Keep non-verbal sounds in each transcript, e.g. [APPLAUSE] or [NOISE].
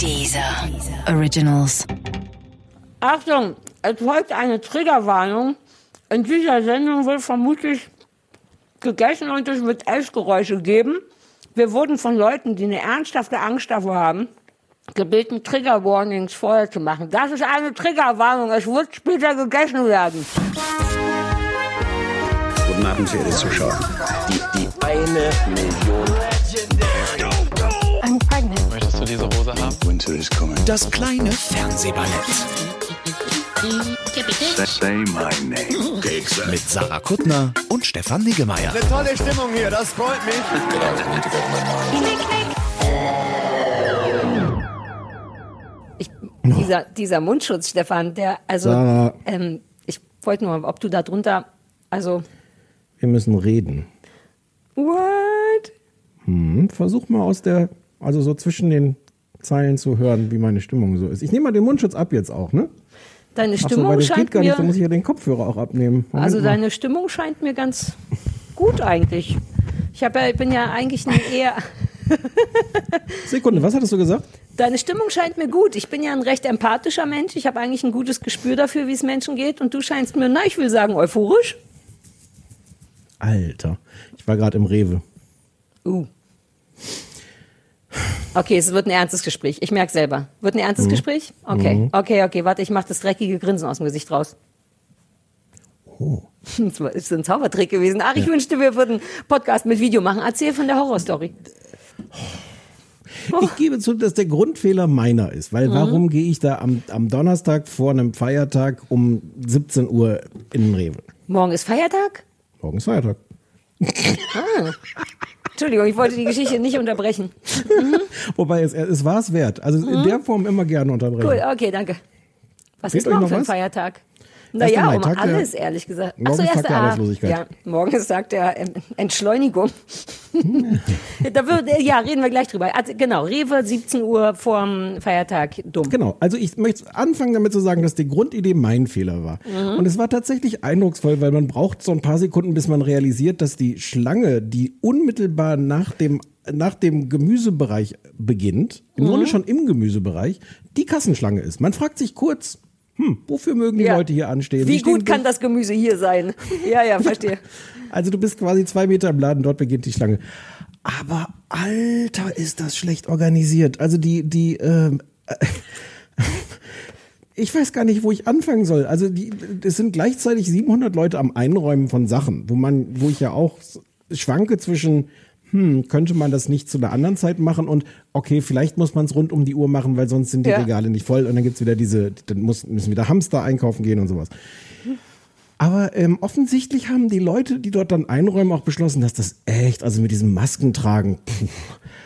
Dieser Originals. Achtung, es folgt eine Triggerwarnung. In dieser Sendung wird vermutlich gegessen und es wird Essgeräusche geben. Wir wurden von Leuten, die eine ernsthafte Angst davor haben, gebeten, Trigger Warnings vorher zu machen. Das ist eine Triggerwarnung. Es wird später gegessen werden. Guten Abend, verehrte Zuschauer. Die, die eine Million. Das kleine Fernsehballett Say my name. mit Sarah Kuttner und Stefan Niggemeier. Eine tolle Stimmung hier, das freut mich. Ich, dieser, dieser Mundschutz, Stefan, der, also, Sarah. ähm, ich wollte nur, ob du da drunter, also, Wir müssen reden. what? Hm, versuch mal aus der, also so zwischen den Zeilen zu hören, wie meine Stimmung so ist. Ich nehme mal den Mundschutz ab jetzt auch, ne? Deine so, Stimmung weil das geht scheint gar nicht, da mir, muss ich ja den Kopfhörer auch abnehmen. Moment also mal. deine Stimmung scheint mir ganz gut eigentlich. Ich ja, bin ja eigentlich ein eher, [LAUGHS] Sekunde, was hattest du gesagt? deine Stimmung scheint mir gut. Ich bin ja ein recht empathischer Mensch. Ich habe eigentlich ein gutes Gespür dafür, wie es Menschen geht. Und du scheinst mir, na, ich will sagen, euphorisch. Alter, ich war gerade im Rewe. Uh. Okay, es wird ein ernstes Gespräch. Ich merke selber. Wird ein ernstes Gespräch? Okay, okay, okay. Warte, ich mache das dreckige Grinsen aus dem Gesicht raus. Oh. [LAUGHS] Das ist ein Zaubertrick gewesen. Ach, ich wünschte, wir würden Podcast mit Video machen. Erzähl von der Horrorstory. Ich gebe zu, dass der Grundfehler meiner ist, weil Mhm. warum gehe ich da am, am Donnerstag vor einem Feiertag um 17 Uhr in den Rewe? Morgen ist Feiertag? Morgen ist Feiertag. Entschuldigung, ich wollte die Geschichte nicht unterbrechen. [LAUGHS] Wobei es, es war es wert. Also in der Form immer gerne unterbrechen. Mhm. Cool, okay, danke. Was Fehlt ist morgen noch für ein was? Feiertag? Naja, um Tag der- alles, ehrlich gesagt. Morgen ist Tag der Arbeitslosigkeit. Ja, morgen ist Tag der Entschleunigung. [LAUGHS] da wird, ja, reden wir gleich drüber. Also, genau, Rewe, 17 Uhr vorm Feiertag, dumm. Genau, also ich möchte anfangen damit zu sagen, dass die Grundidee mein Fehler war. Mhm. Und es war tatsächlich eindrucksvoll, weil man braucht so ein paar Sekunden, bis man realisiert, dass die Schlange, die unmittelbar nach dem, nach dem Gemüsebereich beginnt, im Mhm. Grunde schon im Gemüsebereich, die Kassenschlange ist. Man fragt sich kurz, hm, wofür mögen die Ja. Leute hier anstehen? Wie gut kann das Gemüse hier sein? [LAUGHS] Ja, ja, verstehe. Also du bist quasi zwei Meter im Laden, dort beginnt die Schlange. Aber Alter, ist das schlecht organisiert. Also die, die, ähm, [LAUGHS] ich weiß gar nicht, wo ich anfangen soll. Also die, es sind gleichzeitig 700 Leute am Einräumen von Sachen, wo man, wo ich ja auch schwanke zwischen, hm, könnte man das nicht zu einer anderen Zeit machen und okay, vielleicht muss man es rund um die Uhr machen, weil sonst sind die Ja. Regale nicht voll und dann gibt's wieder diese, dann muss, müssen wieder Hamster einkaufen gehen und sowas. Aber ähm, offensichtlich haben die Leute, die dort dann einräumen, auch beschlossen, dass das echt, also mit diesem Maskentragen, puh,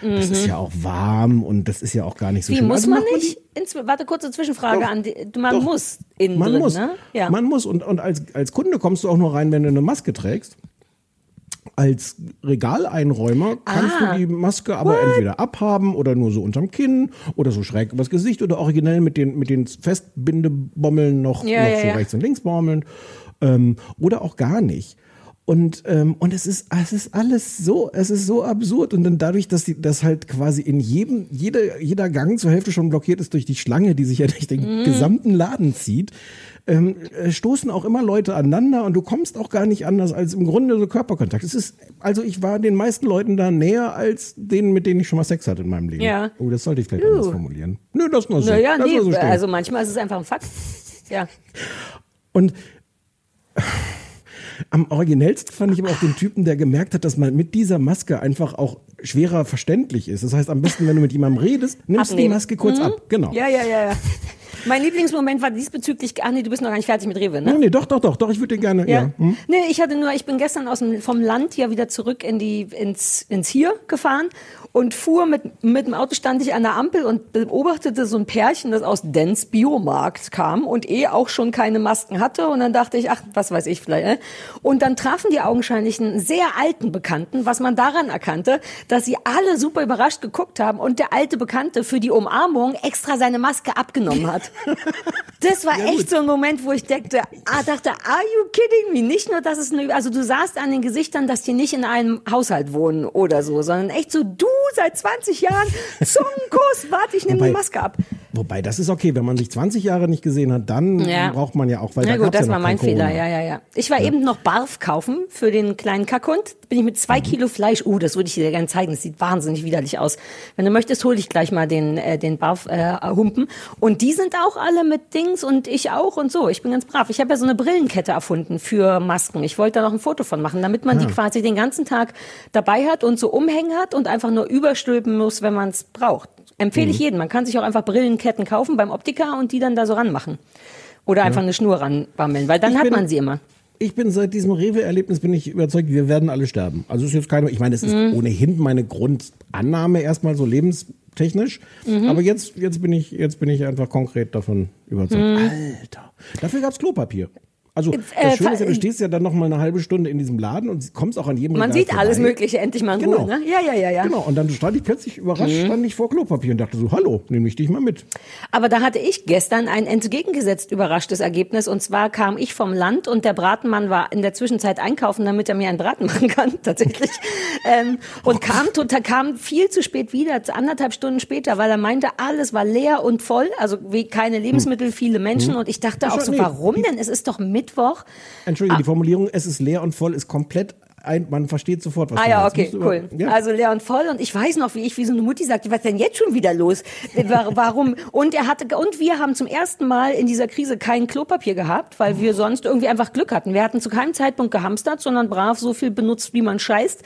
das ist ja auch warm und das ist ja auch gar nicht so Mhm. Wie, schlimm. muss Also man nicht? Ins, warte, kurze Zwischenfrage Doch, an die, Man doch. muss innen Man drin, muss. ne? Ja. Man muss. Und, und als, als Kunde kommst du auch nur rein, wenn du eine Maske trägst. Als Regaleinräumer kannst Ah. du die Maske aber entweder abhaben oder nur so unterm Kinn oder so schräg übers Gesicht oder originell mit den, mit den Festbindebommeln noch, Ja, noch ja, so ja. rechts und links bommeln. Ähm, oder auch gar nicht. Und, ähm, und es ist, es ist alles so, es ist so absurd. Und dann dadurch, dass die, das halt quasi in jedem, jeder, jeder Gang zur Hälfte schon blockiert ist durch die Schlange, die sich ja durch den gesamten Laden zieht, ähm, äh, stoßen auch immer Leute aneinander und du kommst auch gar nicht anders als im Grunde so Körperkontakt. Es ist, also ich war den meisten Leuten da näher als denen, mit denen ich schon mal Sex hatte in meinem Leben. Ja. Oh, das sollte ich vielleicht anders formulieren. Nö, das nur so. Naja, das nee, so also manchmal ist es einfach ein Fakt. Ja. Und [SIGHS] am originellsten fand ich aber auch den Typen, der gemerkt hat, dass man mit dieser Maske einfach auch schwerer verständlich ist. Das heißt, am besten, wenn du mit jemandem redest, nimmst du die. Maske kurz ab. Genau. Ja, ja, ja, ja. Mein Lieblingsmoment war diesbezüglich, ach nee, du bist noch gar nicht fertig mit Rewe, ne? Nee, nee, doch, doch, doch, doch, ich würde dir gerne, ja. Ja. Hm? Nee, ich hatte nur, ich bin gestern aus dem, vom Land ja wieder zurück in die, ins, ins Hier gefahren und fuhr mit, mit dem Auto stand ich an der Ampel und beobachtete so ein Pärchen, das aus Dens Biomarkt kam und eh auch schon keine Masken hatte und dann dachte ich, ach, was weiß ich vielleicht, äh? Und dann trafen die augenscheinlich einen sehr alten Bekannten, was man daran erkannte, dass sie alle super überrascht geguckt haben und der alte Bekannte für die Umarmung extra seine Maske abgenommen [LAUGHS] hat. [LAUGHS] Das war echt so ein Moment, wo ich dachte, ah, dachte, are you kidding me? Nicht nur, dass es eine, also du sahst an den Gesichtern, dass die nicht in einem Haushalt wohnen oder so, sondern echt so, du seit 20 Jahren, Zungenkuss, warte, ich nehme die Maske ab. Wobei, das ist okay. Wenn man sich 20 Jahre nicht gesehen hat, dann Ja. braucht man ja auch, weil Na da gut, das ja war mein kein Fehler, Corona. ja, ja, ja. Ich war eben noch Barf kaufen für den kleinen Kackhund. Bin ich mit zwei Kilo Fleisch, uh, das würde ich dir gerne zeigen, das sieht wahnsinnig widerlich aus. Wenn du möchtest, hole ich gleich mal den, äh, den Barf äh, Humpen. Und die sind auch alle mit Dings und ich auch und so. Ich bin ganz brav. Ich habe ja so eine Brillenkette erfunden für Masken. Ich wollte da noch ein Foto von machen, damit man die quasi den ganzen Tag dabei hat und so umhängen hat und einfach nur überstülpen muss, wenn man es braucht. Empfehle ich jedem. Man kann sich auch einfach Brillenketten kaufen beim Optiker und die dann da so ranmachen. Oder einfach eine Schnur ranbammeln, weil dann Ich hat man sie immer. Ich bin seit diesem Rewe-Erlebnis bin ich überzeugt, wir werden alle sterben. Also es ist jetzt keine, ich meine, es ist Mhm. ohnehin meine Grundannahme erstmal so lebenstechnisch. Mhm. Aber jetzt, jetzt bin ich, jetzt bin ich einfach konkret davon überzeugt. Mhm. Alter. Dafür gab's Klopapier. Also Äh, das Schöne ist ja, du äh, stehst ja dann noch mal eine halbe Stunde in diesem Laden und kommst auch an jedem Man Regal sieht alles vorbei. Mögliche endlich mal in Genau. Ruhe, ne? Ja, ja, ja, ja. Genau, und dann stand ich plötzlich überrascht, stand ich vor Klopapier und dachte so, hallo, nehme ich dich mal mit. Aber da hatte ich gestern ein entgegengesetzt überraschtes Ergebnis. Und zwar kam ich vom Land und der Bratenmann war in der Zwischenzeit einkaufen, damit er mir einen Braten [LAUGHS] machen kann, tatsächlich. ähm, und kam, total, kam viel zu spät wieder, anderthalb Stunden später, weil er meinte, alles war leer und voll, also wie keine Lebensmittel, viele Menschen. Und ich dachte auch so, warum denn? Es ist doch Mittwoch. Entschuldige, Ah. die Formulierung, es ist leer und voll, ist komplett ein, man versteht sofort, was Ah du ja, okay, cool. über- Ja. Also leer und voll und ich weiß noch, wie ich wie so eine Mutti sagte, was ist denn jetzt schon wieder los? Wa- Warum? Und er hatte und wir haben zum ersten Mal in dieser Krise kein Klopapier gehabt, weil wir sonst irgendwie einfach Glück hatten. Wir hatten zu keinem Zeitpunkt gehamstert, sondern brav so viel benutzt, wie man scheißt.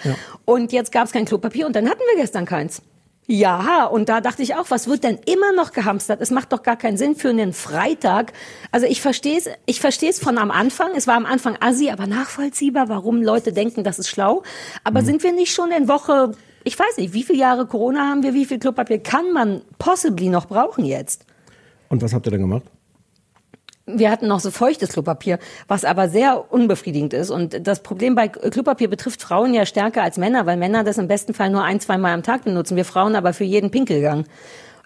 Und jetzt gab es kein Klopapier und dann hatten wir gestern keins. Ja, und da dachte ich auch, was wird denn immer noch gehamstert? Es macht doch gar keinen Sinn für einen Freitag. Also ich verstehe es, ich verstehe es von am Anfang. Es war am Anfang assi, aber nachvollziehbar, warum Leute denken, das ist schlau. Aber sind wir nicht schon in Woche, ich weiß nicht, wie viele Jahre Corona haben wir, wie viel Klopapier kann man possibly noch brauchen jetzt? Und was habt ihr dann gemacht? Wir hatten noch so feuchtes Klopapier, was aber sehr unbefriedigend ist. Und das Problem bei Klopapier betrifft Frauen ja stärker als Männer, weil Männer das im besten Fall nur ein, zwei Mal am Tag benutzen. Wir Frauen aber für jeden Pinkelgang.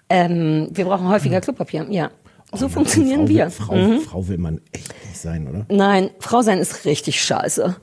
Ähm, wir brauchen häufiger Klopapier, ja. So Oh, funktionieren Frau, wir. Frau, Mhm. Frau will man echt nicht sein, oder? Nein, Frau sein ist richtig scheiße.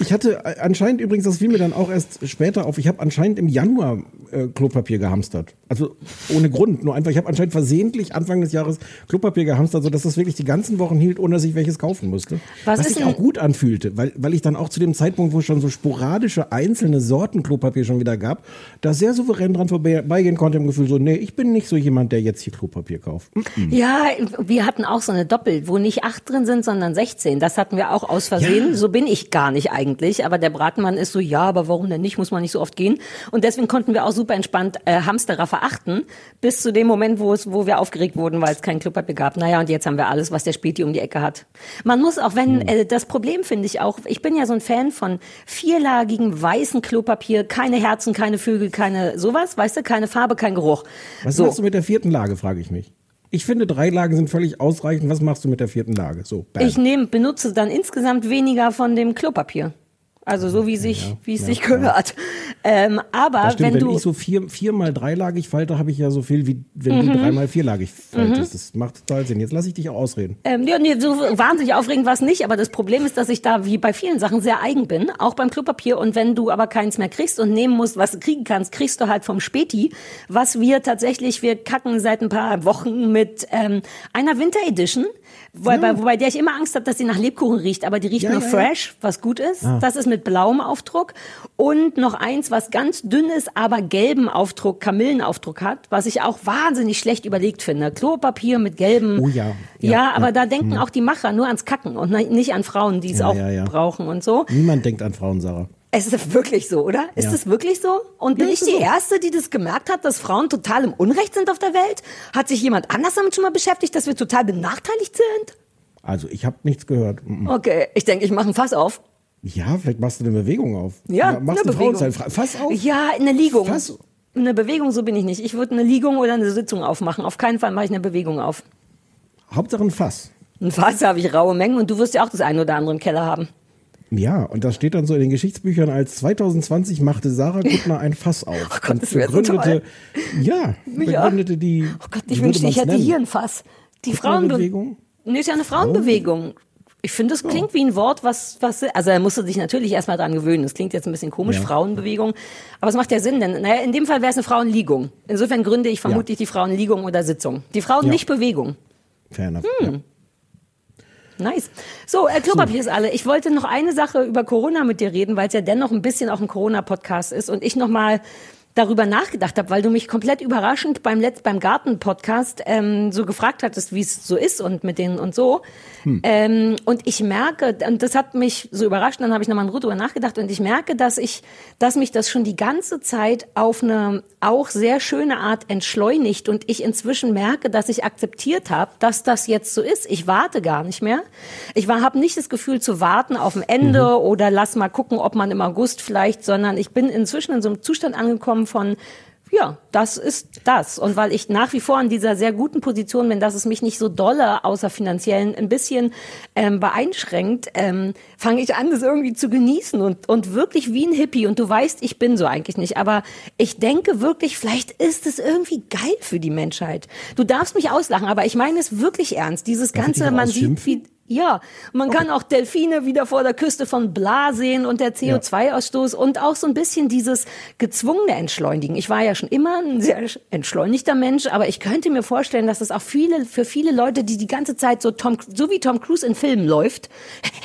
Ich hatte äh, anscheinend übrigens, das fiel mir dann auch erst später auf, ich habe anscheinend im Januar äh, Klopapier gehamstert. Also ohne Grund, nur einfach, ich habe anscheinend versehentlich Anfang des Jahres Klopapier gehamstert, sodass das wirklich die ganzen Wochen hielt, ohne dass ich welches kaufen musste. Was Was sich auch gut anfühlte, weil, weil ich dann auch zu dem Zeitpunkt, wo es schon so sporadische einzelne Sorten Klopapier schon wieder gab, da sehr souverän dran vorbeigehen konnte im Gefühl so, nee, ich bin nicht so jemand, der jetzt hier Klopapier kauft. Mm. Ja, wir hatten auch so eine Doppel, wo nicht acht drin sind, sondern 16. Das hatten wir auch aus Versehen. So bin ich gar nicht eigentlich. Aber der Bratenmann ist so, ja, aber warum denn nicht? Muss man nicht so oft gehen. Und deswegen konnten wir auch super entspannt äh, Hamsterer verachten, bis zu dem Moment, wo es, wo wir aufgeregt wurden, weil es kein Klopapier gab. Naja, und jetzt haben wir alles, was der Späti um die Ecke hat. Man muss auch, wenn, äh, das Problem finde ich auch, ich bin ja so ein Fan von vierlagigem weißen Klopapier, keine Herzen, keine Vögel, keine sowas, weißt du, keine Farbe, kein Geruch. Was so. machst du mit der vierten Lage, frage ich mich. Ich finde, drei Lagen sind völlig ausreichend. Was machst du mit der vierten Lage? So. Ich nehme, benutze dann insgesamt weniger von dem Klopapier. Also so wie sich, wie es sich gehört. Ähm, aber stimmt, wenn wenn, du, Mhm. ich so vier, viermal dreilagig falte, habe ich ja so viel, wie wenn du dreimal vierlagig faltest. Das macht total Sinn. Jetzt lasse ich dich auch ausreden. ähm, ja, nee, so wahnsinnig aufregend war es nicht, aber das Problem ist, dass ich da wie bei vielen Sachen sehr eigen bin, auch beim Klopapier. Und wenn du aber keins mehr kriegst und nehmen musst, was du kriegen kannst, kriegst du halt vom Späti, was wir tatsächlich, wir kacken seit ein paar Wochen mit ähm, einer Winter Edition, wobei, wobei der ich immer Angst habe, dass sie nach Lebkuchen riecht, aber die riecht Ja, nur ja, ja. fresh, was gut ist. Das ist mit blauem Aufdruck. Und noch eins, was ganz dünn ist, aber gelben Aufdruck, Kamillenaufdruck hat, was ich auch wahnsinnig schlecht überlegt finde. Klopapier mit gelbem. Oh ja. Ja, Ja, aber ja. da denken auch die Macher nur ans Kacken und nicht an Frauen, die es Ja, auch ja, ja. brauchen und so. Niemand denkt an Frauen, Sarah. Es ist wirklich so, oder? Ist Ja. es wirklich so? Und bin Ja, ich die so. Erste, die das gemerkt hat, dass Frauen total im Unrecht sind auf der Welt? Hat sich jemand anders damit schon mal beschäftigt, dass wir total benachteiligt sind? Also ich habe nichts gehört. Mm, mm. Okay, ich denke, ich mache ein Fass auf. Ja, vielleicht machst du eine Bewegung auf. Ja, Oder machst eine eine Bewegung. Fass auf. Ja, eine Liegung. Fass- Eine Bewegung, so bin ich nicht. Ich würde eine Liegung oder eine Sitzung aufmachen. Auf keinen Fall mache ich eine Bewegung auf. Hauptsache ein Fass. Ein Fass habe ich raue Mengen und du wirst ja auch das eine oder andere im Keller haben. Ja, und das steht dann so in den Geschichtsbüchern als 2020 machte Sarah Kuttner ein Fass [LAUGHS] auf. Oh Gott, und das wär so begründete, ja, Ja. begründete die. Oh Gott, ich wünschte, ich hätte man's hier nennen? ein Fass. Die Frauenbewegung. Nee, ist ja eine Frauenbewegung. Ich finde, das klingt wie ein Wort, was, was, also da musst du dich natürlich erstmal dran gewöhnen. Das klingt jetzt ein bisschen komisch, Ja. Frauenbewegung. Aber es macht ja Sinn, denn, naja, in dem Fall wäre es eine Frauenliegung. Insofern gründe ich vermutlich die Frauenliegung oder Sitzung. Die Frauen Ja. nicht Bewegung. Fair enough. Hm. Nice. So, äh, Klopapier ist alle. Ich wollte noch eine Sache über Corona mit dir reden, weil es ja dennoch ein bisschen auch ein Corona-Podcast ist und ich noch mal darüber nachgedacht habe, weil du mich komplett überraschend beim Letz beim Garten-Podcast ähm, so gefragt hattest, wie es so ist und mit denen und so. Ähm, und ich merke, und das hat mich so überrascht, dann habe ich nochmal drüber nachgedacht und ich merke, dass ich, dass mich das schon die ganze Zeit auf eine auch sehr schöne Art entschleunigt und ich inzwischen merke, dass ich akzeptiert habe, dass das jetzt so ist. Ich warte gar nicht mehr. Ich habe nicht das Gefühl zu warten auf ein Ende oder lass mal gucken, ob man im August vielleicht, sondern ich bin inzwischen in so einem Zustand angekommen von ja, das ist das. Und weil ich nach wie vor in dieser sehr guten Position bin, dass es mich nicht so dolle, außer finanziellen, ein bisschen ähm, beeinschränkt, ähm, fange ich an, das irgendwie zu genießen und, und wirklich wie ein Hippie. Und du weißt, ich bin so eigentlich nicht. Aber ich denke wirklich, vielleicht ist es irgendwie geil für die Menschheit. Du darfst mich auslachen, aber ich meine es wirklich ernst. Dieses Darf Ganze, man sieht, wie, ja, man kann auch Delfine wieder vor der Küste von Bla sehen und der CO2-Ausstoß und auch so ein bisschen dieses gezwungene Entschleunigen. Ich war ja schon immer ein sehr entschleunigter Mensch, aber ich könnte mir vorstellen, dass es auch viele, für viele Leute, die die ganze Zeit so Tom, so wie Tom Cruise in Filmen läuft,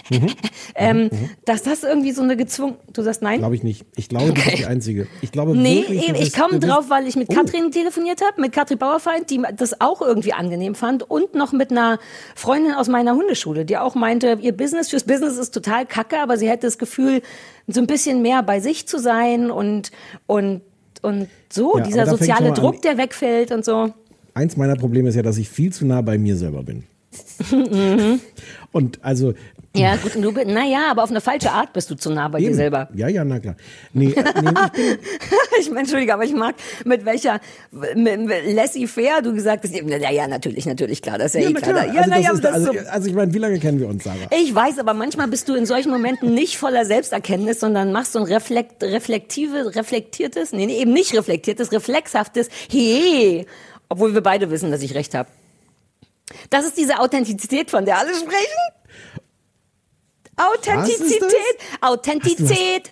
[LAUGHS] ähm, dass das irgendwie so eine gezwungen, du sagst nein? Glaube ich nicht. Ich glaube, du bist die Einzige. Ich glaube Nee, wirklich, ich bist- komme drauf, weil ich mit Oh. Katrin telefoniert habe, mit Katrin Bauerfeind, die das auch irgendwie angenehm fand und noch mit einer Freundin aus meiner Hundeschule, die auch meinte, ihr Business fürs Business ist total kacke, aber sie hätte das Gefühl, so ein bisschen mehr bei sich zu sein und und und so, Ja, dieser soziale mal an. Druck, der wegfällt und so. Eins meiner Probleme ist ja, dass ich viel zu nah bei mir selber bin. [LAUGHS] Und also. Ja, gut, und du bist, naja, aber auf eine falsche Art bist du zu nah bei dir eben. selber. Ja, ja, na klar. Nee, äh, nee ich bin, [LAUGHS] Entschuldige, aber ich mag, mit welcher mit, mit laissez-faire du gesagt hast, na ja, natürlich, natürlich, klar, das ist ja, eh na klar. klar. Ja, Also, na ja, ist also, so, also ich meine, wie lange kennen wir uns, Sarah? Ich weiß, aber manchmal bist du in solchen Momenten nicht voller Selbsterkenntnis, sondern machst so ein reflekt, reflektive, reflektiertes, nee, nee, eben nicht reflektiertes, reflexhaftes, hey, obwohl wir beide wissen, dass ich recht habe. Das ist diese Authentizität, von der alle sprechen. Authentizität, Authentizität.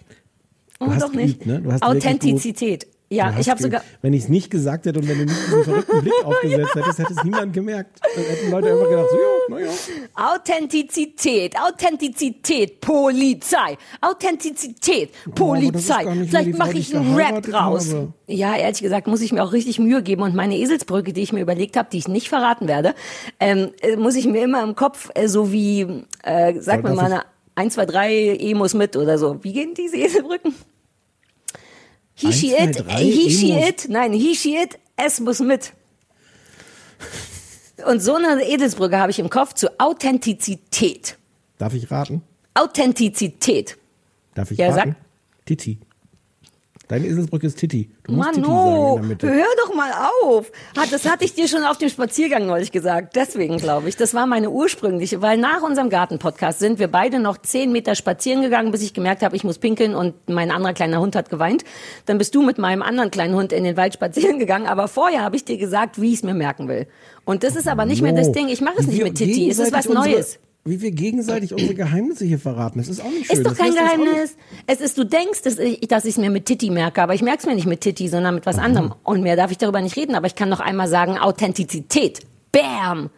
Du Oh, doch nicht. ne? Authentizität. Ja, ich habe sogar. Wenn ich es nicht gesagt hätte und wenn du nicht diesen verrückten Blick [LAUGHS] aufgesetzt hättest, hätte es niemand gemerkt. Dann hätten Leute einfach gedacht, so, ja, naja. Authentizität, Authentizität, Polizei, Authentizität, ist Polizei. die Vielleicht mache ich einen Rap draus. habe. Ja, ehrlich gesagt muss ich mir auch richtig Mühe geben und meine Eselsbrücke, die ich mir überlegt habe, die ich nicht verraten werde, ähm, äh, muss ich mir immer im Kopf, äh, so wie, äh, sag mir mal eine 1, 2, 3, E muss mit oder so. Wie gehen diese Eselbrücken? He, she, it, he, she, it, nein, he, she, it, es muss mit. Und so eine Edelsbrücke habe ich im Kopf zu Authentizität. Darf ich raten? Authentizität. Darf ich Ja, raten? sag. Titi. Deine Eselsbrücke ist Titi. Du musst Mann, Titi no, sagen in der Mitte. hör doch mal auf. Hat- Das hatte ich dir schon auf dem Spaziergang neulich gesagt. Deswegen glaube ich, das war meine ursprüngliche, weil nach unserem Garten-Podcast sind wir beide noch zehn Meter spazieren gegangen, bis ich gemerkt habe, ich muss pinkeln und mein anderer kleiner Hund hat geweint. Dann bist du mit meinem anderen kleinen Hund in den Wald spazieren gegangen, aber vorher habe ich dir gesagt, wie ich es mir merken will. Und das ist aber nicht mehr das No. Ding. Ich mache es nicht wir mit Titi. Es ist was Neues. Wie wir gegenseitig unsere Geheimnisse hier verraten. Das ist auch nicht schön. Ist doch Das kein Geheimnis. Es ist, du denkst, dass ich es mir mit Titi merke, aber ich merke es mir nicht mit Titi, sondern mit was anderem. Und mehr darf ich darüber nicht reden, aber ich kann noch einmal sagen, Authentizität. Bam!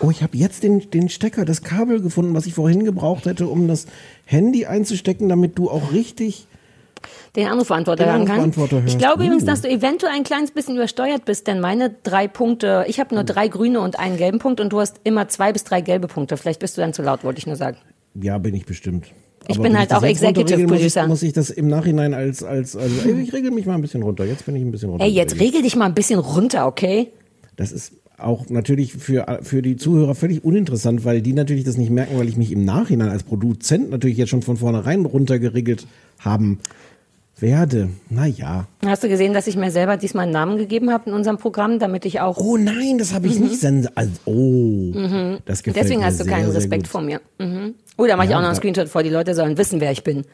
Oh, ich habe jetzt den, den Stecker, das Kabel gefunden, was ich vorhin gebraucht hätte, um das Handy einzustecken, damit du auch richtig. Den Anrufbeantworter hören kann. Ich glaube Uh. übrigens, dass du eventuell ein kleines bisschen übersteuert bist, denn meine drei Punkte, ich habe nur drei grüne und einen gelben Punkt und du hast immer zwei bis drei gelbe Punkte. Vielleicht bist du dann zu laut, wollte ich nur sagen. Ja, bin ich bestimmt. Ich Aber bin halt das auch Executive runterregeln muss Producer. Ich, muss ich das im Nachhinein als, als, also, ey, ich regel mich mal ein bisschen runter. Jetzt bin ich ein bisschen runter. Ey, jetzt regel dich mal ein bisschen runter, okay? Das ist auch natürlich für, für die Zuhörer völlig uninteressant, weil die natürlich das nicht merken, weil ich mich im Nachhinein als Produzent natürlich jetzt schon von vornherein runtergeregelt haben werde. Naja. Hast du gesehen, dass ich mir selber diesmal einen Namen gegeben habe in unserem Programm, damit ich auch. Oh nein, das habe ich nicht sens also, Oh, das gefällt Mhm. Deswegen mir hast du sehr, keinen Respekt vor mir. Mhm. Oh, da mache ich Ja, auch noch einen Screenshot vor. Die Leute sollen wissen, wer ich bin.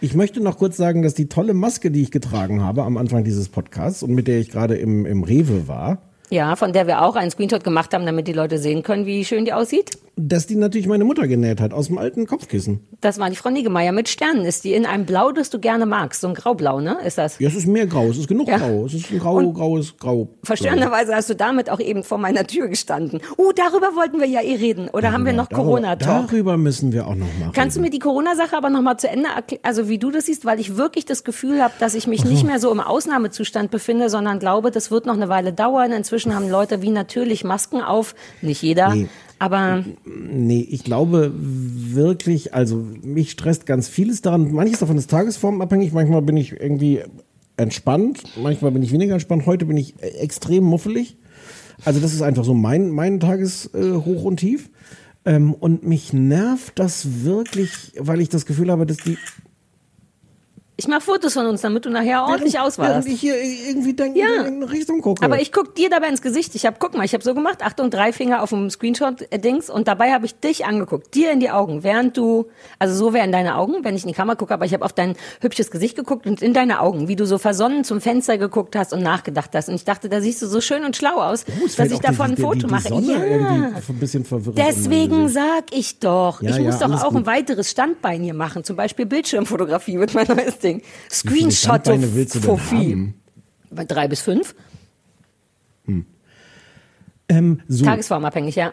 Ich möchte noch kurz sagen, dass die tolle Maske, die ich getragen habe am Anfang dieses Podcasts und mit der ich gerade im, im Rewe war, Ja, von der wir auch einen Screenshot gemacht haben, damit die Leute sehen können, wie schön die aussieht. dass die natürlich meine Mutter genäht hat aus dem alten Kopfkissen. Das war die Frau Niggemeier mit Sternen. Ist die in einem Blau, das du gerne magst. So ein Graublau, ne? Ist das? Ja, es ist mehr grau, es ist genug Ja. grau. Es ist ein grau, Und graues Grau. Verstörenderweise hast du damit auch eben vor meiner Tür gestanden. Uh, darüber wollten wir ja eh reden. Oder haben wir noch Darüber- Corona-Talk? Darüber müssen wir auch noch mal Kannst du mir die Corona-Sache aber nochmal zu Ende erklären, also wie du das siehst, weil ich wirklich das Gefühl habe, dass ich mich nicht mehr so im Ausnahmezustand befinde, sondern glaube, das wird noch eine Weile dauern. Inzwischen haben Leute wie natürlich Masken auf, nicht jeder, Nee. aber Nee, ich glaube wirklich, also mich stresst ganz vieles daran. Manches davon ist tagesformabhängig. Manchmal bin ich irgendwie entspannt, manchmal bin ich weniger entspannt. Heute bin ich äh, extrem muffelig. Also das ist einfach so mein, mein Tageshoch äh, und Tief. Ähm, und mich nervt das wirklich, weil ich das Gefühl habe, dass die ich mache Fotos von uns, damit du nachher ordentlich während auswahlst. ich hier irgendwie denke, Ja. in eine Richtung gucke. Aber ich guck dir dabei ins Gesicht. Ich habe, guck mal, ich habe so gemacht, Achtung, drei Finger auf dem Screenshot-Dings und dabei habe ich dich angeguckt, dir in die Augen, während du, also so wären deine Augen, wenn ich in die Kamera gucke, aber ich habe auf dein hübsches Gesicht geguckt und in deine Augen, wie du so versonnen zum Fenster geguckt hast und nachgedacht hast. Und ich dachte, da siehst du so schön und schlau aus, Oh, dass ich davon ein Foto die, die mache. Sonne ja. ein bisschen verwirrend. Deswegen sag ich doch, Ja, ich ja, muss doch auch gut. ein weiteres Standbein hier machen, zum Beispiel Bildschirmfotografie wird mein neues Ding. Viele Screenshot haben? Bei Drei bis fünf, Ähm, so. tagesformabhängig, ja.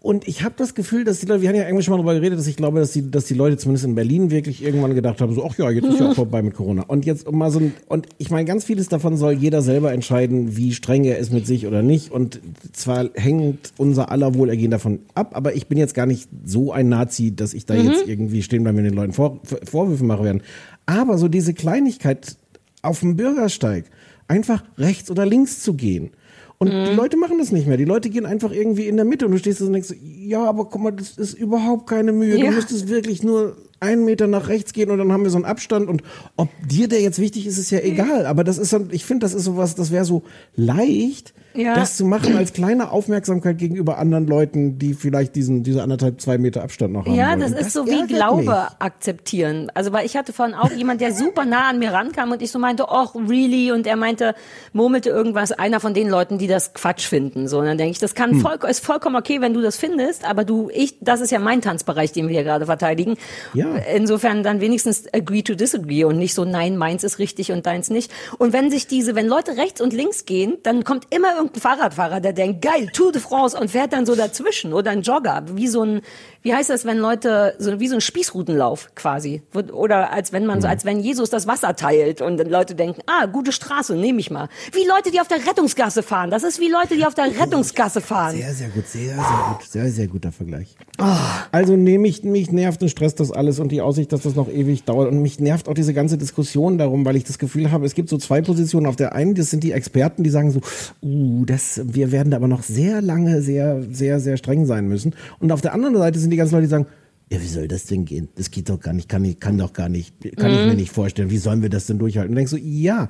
Und ich habe das Gefühl, dass die Leute, wir haben ja eigentlich schon mal darüber geredet, dass ich glaube, dass die, dass die Leute zumindest in Berlin wirklich irgendwann gedacht haben, so, ach ja, jetzt ist ja auch [LAUGHS] vorbei mit Corona. Und jetzt um mal so ein, und ich meine, ganz vieles davon soll jeder selber entscheiden, wie streng er ist mit sich oder nicht. Und zwar hängt unser aller Wohlergehen davon ab, aber ich bin jetzt gar nicht so ein Nazi, dass ich da jetzt irgendwie stehen bleibe und den Leuten Vor, Vor- Vorwürfe mache werden. Aber so diese Kleinigkeit auf dem Bürgersteig, einfach rechts oder links zu gehen. Und die Leute machen das nicht mehr. Die Leute gehen einfach irgendwie in der Mitte und du stehst da und denkst, so, ja, aber guck mal, das ist überhaupt keine Mühe. Ja. Du müsstest wirklich nur einen Meter nach rechts gehen und dann haben wir so einen Abstand. Und ob dir der jetzt wichtig ist, ist ja egal. Aber das ist ich finde, das ist sowas, das wäre so leicht, Ja. das zu machen als kleine Aufmerksamkeit gegenüber anderen Leuten, die vielleicht diesen, diese anderthalb, zwei Meter Abstand noch haben. Ja, das Und ist so wie Glaube mich. akzeptieren. Also weil ich hatte vorhin auch jemand, der super nah an mir rankam und ich so meinte, oh, really? Und er meinte, murmelte irgendwas, einer von den Leuten, die das Quatsch finden. So, und dann denke ich, das Hm. kann voll, ist vollkommen okay, wenn du das findest, aber du, ich, das ist ja mein Tanzbereich, den wir hier gerade verteidigen. Ja. Insofern dann wenigstens agree to disagree und nicht so, nein, meins ist richtig und deins nicht. Und wenn sich diese, wenn Leute rechts und links gehen, dann kommt immer irgendein Fahrradfahrer, der denkt, geil, Tour de France und fährt dann so dazwischen oder ein Jogger, wie so ein, wie heißt das, wenn Leute, so wie so ein Spießrutenlauf quasi. Oder als wenn man so, als wenn Jesus das Wasser teilt und dann Leute denken, ah, gute Straße, nehme ich mal. Wie Leute, die auf der Rettungsgasse fahren. Das ist wie Leute, die auf der [LAUGHS] Rettungsgasse fahren. Sehr, sehr gut, sehr, sehr gut, sehr, sehr guter Vergleich. Oh. Also nehme ich, mich nervt und stresst das alles und die Aussicht, dass das noch ewig dauert. Und mich nervt auch diese ganze Diskussion darum, weil ich das Gefühl habe, es gibt so zwei Positionen. Auf der einen, das sind die Experten, die sagen so, uh, das, wir werden da aber noch sehr lange, sehr, sehr, sehr streng sein müssen. Und auf der anderen Seite sind die ganzen Leute, die sagen, ja, wie soll das denn gehen? Das geht doch gar nicht, kann, ich, kann doch gar nicht, kann ich Mhm. mir nicht vorstellen. Wie sollen wir das denn durchhalten? Und denkst so, ja,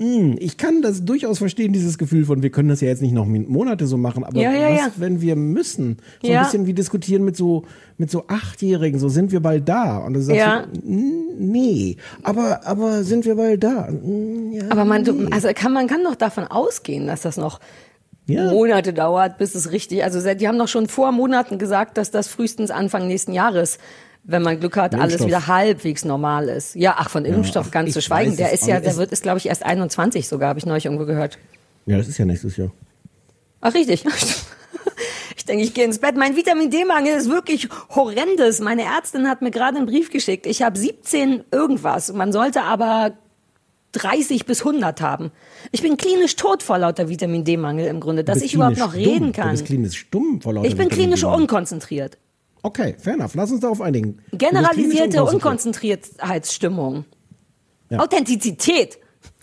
mh, ich kann das durchaus verstehen, dieses Gefühl von, wir können das ja jetzt nicht noch Monate so machen, aber Ja, ja, was, ja. wenn wir müssen? So ein bisschen wie diskutieren mit so, mit so Achtjährigen, so sind wir bald da. Und du sagst Ja. so, "N- nee, aber, aber sind wir bald da? "Mm, Ja, Aber man, du, nee. also kann, man kann doch davon ausgehen, dass das noch Ja. Monate dauert, bis es richtig, also die haben doch schon vor Monaten gesagt, dass das frühestens Anfang nächsten Jahres, wenn man Glück hat, alles Impfstoff. wieder halbwegs normal ist. Ja, ach, von Impfstoff ach, ganz zu schweigen. Der ist ja, der wird, ist glaube ich erst 21 sogar, habe ich neulich irgendwo gehört. ja, das ist ja nächstes Jahr. Ach, richtig. [LAUGHS] Ich denke, ich gehe ins Bett. Mein Vitamin D-Mangel ist wirklich horrendes. Meine Ärztin hat mir gerade einen Brief geschickt. Ich habe 17 irgendwas. Man sollte aber 30 bis 100 haben. Ich bin klinisch tot vor lauter Vitamin D-Mangel im Grunde, dass Du ich überhaupt noch stumm. reden Du kann. bist klinisch stumm vor lauter Ich bin Vitamin klinisch unkonzentriert. Okay, fair enough. Lass uns darauf einigen. Du Generalisierte unkonzentriert. Unkonzentriertheitsstimmung. Ja. Authentizität.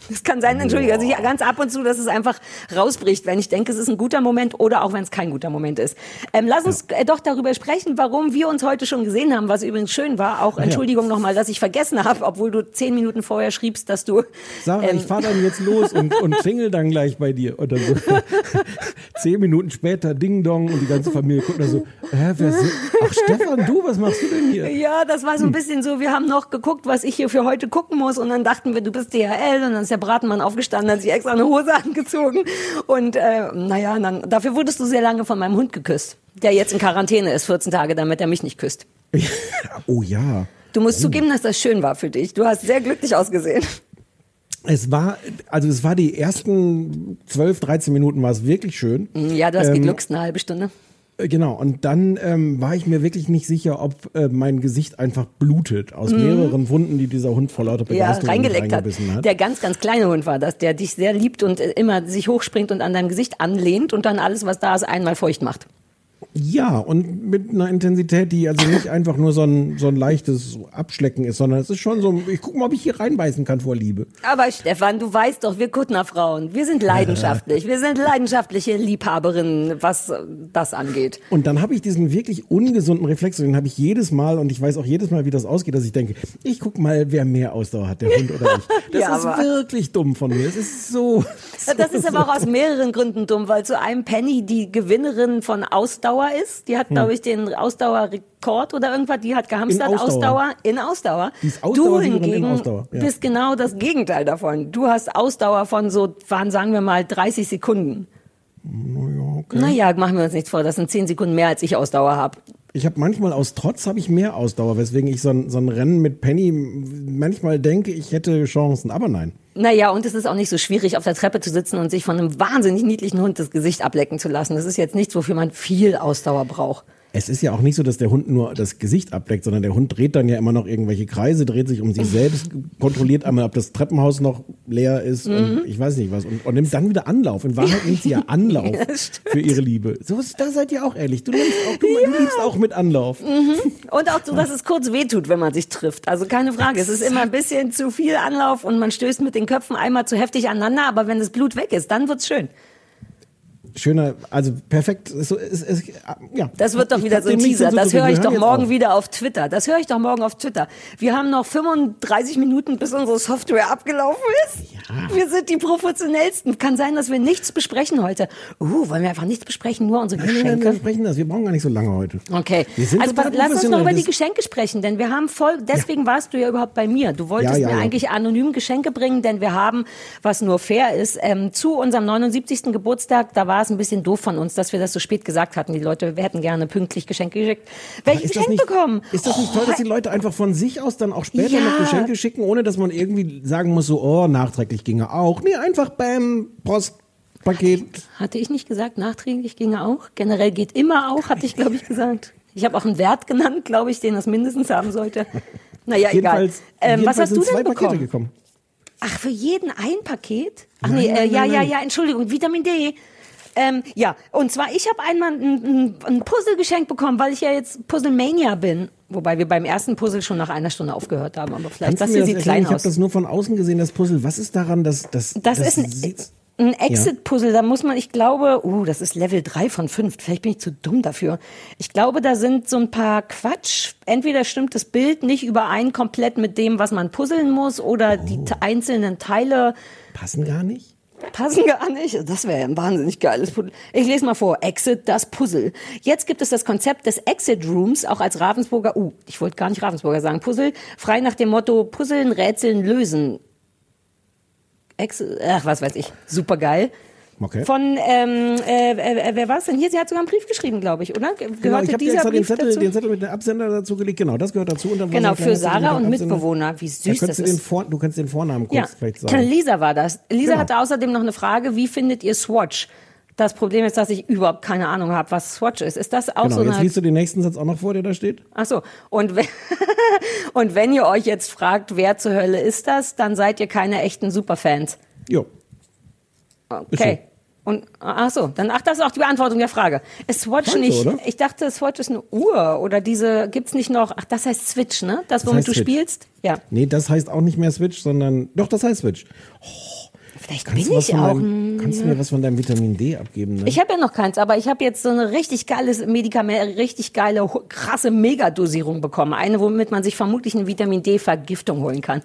Es kann sein, entschuldige, also ich, ganz ab und zu, dass es einfach rausbricht, wenn ich denke, es ist ein guter Moment oder auch wenn es kein guter Moment ist. Ähm, lass uns äh, doch darüber sprechen, warum wir uns heute schon gesehen haben, was übrigens schön war. Auch Entschuldigung nochmal, dass ich vergessen habe, obwohl du zehn Minuten vorher schriebst, dass du. Sarah, ähm, ich fahre dann jetzt los und, und klingel dann gleich bei dir. Oder so. [LAUGHS] Zehn Minuten später, Ding Dong und die ganze Familie guckt da so, hä, wer sind, ach Stefan, du, was machst du denn hier? Ja, das war so ein bisschen so, wir haben noch geguckt, was ich hier für heute gucken muss und dann dachten wir, du bist DHL und dann ist der Bratenmann aufgestanden, hat sich extra eine Hose [LAUGHS] angezogen und äh, naja, und dann, dafür wurdest du sehr lange von meinem Hund geküsst, der jetzt in Quarantäne ist, 14 Tage, damit er mich nicht küsst. [LAUGHS] Oh ja. Du musst zugeben, dass das schön war für dich. Du hast sehr glücklich ausgesehen. Es war, also es war die ersten 12, 13 Minuten war es wirklich schön. Ja, du hast Ähm, gegluckst eine halbe Stunde. Äh, Genau, und dann ähm, war ich mir wirklich nicht sicher, ob äh, mein Gesicht einfach blutet aus mehreren Wunden, die dieser Hund vor lauter Mhm. Ja, Begeisterung reingeleckt hat. hat. Der ganz, ganz kleine Hund war das, der dich sehr liebt und äh, immer sich hochspringt und an deinem Gesicht anlehnt und dann alles, was da ist, einmal feucht macht. Ja, und mit einer Intensität, die also nicht einfach nur so ein, so ein leichtes Abschlecken ist, sondern es ist schon so, ich guck mal, ob ich hier reinbeißen kann vor Liebe. Aber Stefan, du weißt doch, wir Kuttner Frauen, wir sind leidenschaftlich. Wir sind leidenschaftliche Liebhaberinnen, was das angeht. Und dann habe ich diesen wirklich ungesunden Reflex, und den habe ich jedes Mal und ich weiß auch jedes Mal, wie das ausgeht, dass ich denke, ich guck mal, wer mehr Ausdauer hat, der Hund oder ich. [LAUGHS] Das Ja, ist wirklich dumm von mir. Es ist so. [LAUGHS] Das ist aber auch aus mehreren Gründen dumm, weil zu einem Penny die Gewinnerin von Ausdauer ist. Die hat, glaube ich, den Ausdauerrekord oder irgendwas. Die hat gehamstert. Hm. In Ausdauer. in Ausdauer. Ist du hingegen Ausdauer, ja. bist genau das Gegenteil davon. Du hast Ausdauer von so, waren, sagen wir mal, 30 Sekunden. Naja, machen wir uns nichts vor. Das sind 10 Sekunden mehr, als ich Ausdauer habe. Ich habe manchmal aus Trotz habe ich mehr Ausdauer, weswegen ich so ein, so ein Rennen mit Penny manchmal denke, ich hätte Chancen, aber nein. Naja, und es ist auch nicht so schwierig, auf der Treppe zu sitzen und sich von einem wahnsinnig niedlichen Hund das Gesicht ablecken zu lassen. Das ist jetzt nichts, wofür man viel Ausdauer braucht. Es ist ja auch nicht so, dass der Hund nur das Gesicht ableckt, sondern der Hund dreht dann ja immer noch irgendwelche Kreise, dreht sich um sich selbst, [LAUGHS] kontrolliert einmal, ob das Treppenhaus noch leer ist Mhm. und ich weiß nicht was und, und nimmt dann wieder Anlauf. In Wahrheit nimmt sie ja Anlauf [LAUGHS] stimmt. für ihre Liebe. So ist, da seid ihr auch ehrlich. Du, nimmst auch, du, du liebst auch mit Anlauf. Und auch so, dass es kurz wehtut, wenn man sich trifft. Also keine Frage. Es ist immer ein bisschen zu viel Anlauf und man stößt mit den Köpfen einmal zu heftig aneinander, aber wenn das Blut weg ist, dann wird's schön. Schöner, also perfekt. So, es, es, ja. Das wird doch Ich wieder so ein Teaser. Das höre ich doch morgen auf. wieder auf Twitter. Das höre ich doch morgen auf Twitter. Wir haben noch 35 Minuten, bis unsere Software abgelaufen ist. Ja. Wir sind die professionellsten. Kann sein, dass wir nichts besprechen heute. Uh, wollen wir einfach nichts besprechen, nur unsere Nein, nein, nein, wir Geschenke? sprechen das. Wir brauchen gar nicht so lange heute. Okay. Also pass- lass uns noch über die Geschenke sprechen, denn wir haben voll, deswegen warst du ja überhaupt bei mir. Du wolltest Ja, ja, mir ja. eigentlich anonym Geschenke bringen, denn wir haben, was nur fair ist, ähm, zu unserem 79. Geburtstag, da war es ein bisschen doof von uns, dass wir das so spät gesagt hatten. Die Leute, wir hätten gerne pünktlich Geschenke geschickt. Welches Geschenk nicht, bekommen? Ist das nicht toll, dass die Leute einfach von sich aus dann auch später Ja. noch Geschenke schicken, ohne dass man irgendwie sagen muss, so, oh, nachträglich ginge auch. Nee, einfach beim Postpaket. Hatte ich nicht gesagt, nachträglich ginge auch. Generell geht immer auch, hatte ich, glaube ich, gesagt. Ich habe auch einen Wert genannt, glaube ich, den das mindestens haben sollte. Naja, egal. Jedenfalls, Ähm, was hast du zwei denn Pakete bekommen? gekommen. Ach, für jeden ein Paket? Ach Nein, nee, äh, nein, ja, nein, ja, ja, Entschuldigung, Vitamin D. Ähm, ja, und zwar, ich habe einmal ein, ein, Puzzle geschenkt bekommen, weil ich ja jetzt Puzzlemania bin. Wobei wir beim ersten Puzzle schon nach einer Stunde aufgehört haben, aber vielleicht, das hier das sieht klein Ich habe aus. das nur von außen gesehen, das Puzzle. Was ist daran, dass das Das, ist ein, ein Exit-Puzzle. Da muss man, ich glaube, uh, das ist Level 3 von 5. Vielleicht bin ich zu dumm dafür. Ich glaube, da sind so ein paar Quatsch. Entweder stimmt das Bild nicht überein komplett mit dem, was man puzzeln muss, oder die te- einzelnen Teile passen gar nicht? Passen gar nicht. Das wäre ein wahnsinnig geiles Puzzle. Ich lese mal vor. Exit, das Puzzle. Jetzt gibt es das Konzept des Exit Rooms, auch als Ravensburger, uh, ich wollte gar nicht Ravensburger sagen, Puzzle, frei nach dem Motto Puzzeln, Rätseln, Lösen. Exit, ach, was weiß ich. Super geil. Okay. Von, ähm, äh, äh, wer war es denn hier? Sie hat sogar einen Brief geschrieben, glaube ich, oder? Ge- Genau, Gehörte ich habe dir dieser extra den Zettel, den Zettel mit dem Absender dazu gelegt. Genau, das gehört dazu. Und dann Genau, für Sarah und Absender. Mitbewohner. Wie Da süß könntest das ist. Vor, du kannst den Vornamen kurz Ja, vielleicht sagen. Lisa war das. Lisa Genau. hatte außerdem noch eine Frage, wie findet ihr Swatch? Das Problem ist, dass ich überhaupt keine Ahnung habe, was Swatch ist. Ist das auch Genau, so jetzt eine... liest du den nächsten Satz auch noch vor, der da steht. Ach so. Und wenn, [LAUGHS] und wenn ihr euch jetzt fragt, wer zur Hölle ist das, dann seid ihr keine echten Superfans. Jo. Okay. Und ach so, dann ach, das ist auch die Beantwortung der Frage. Ist Swatch du, nicht? oder? Ich dachte, Swatch ist eine Uhr oder diese gibt's nicht noch? Ach, das heißt Switch, ne? Das womit heißt du Switch. spielst? Ja. Nee, das heißt auch nicht mehr Switch, sondern doch, das heißt Switch. Vielleicht Kannst, bin ich auch. deinem, kannst du mir was von deinem Vitamin D abgeben? Ne? Ich habe ja noch keins, aber ich habe jetzt so eine richtig geiles Medikament, richtig geile, krasse Megadosierung bekommen. Eine, womit man sich vermutlich eine Vitamin D-Vergiftung holen kann.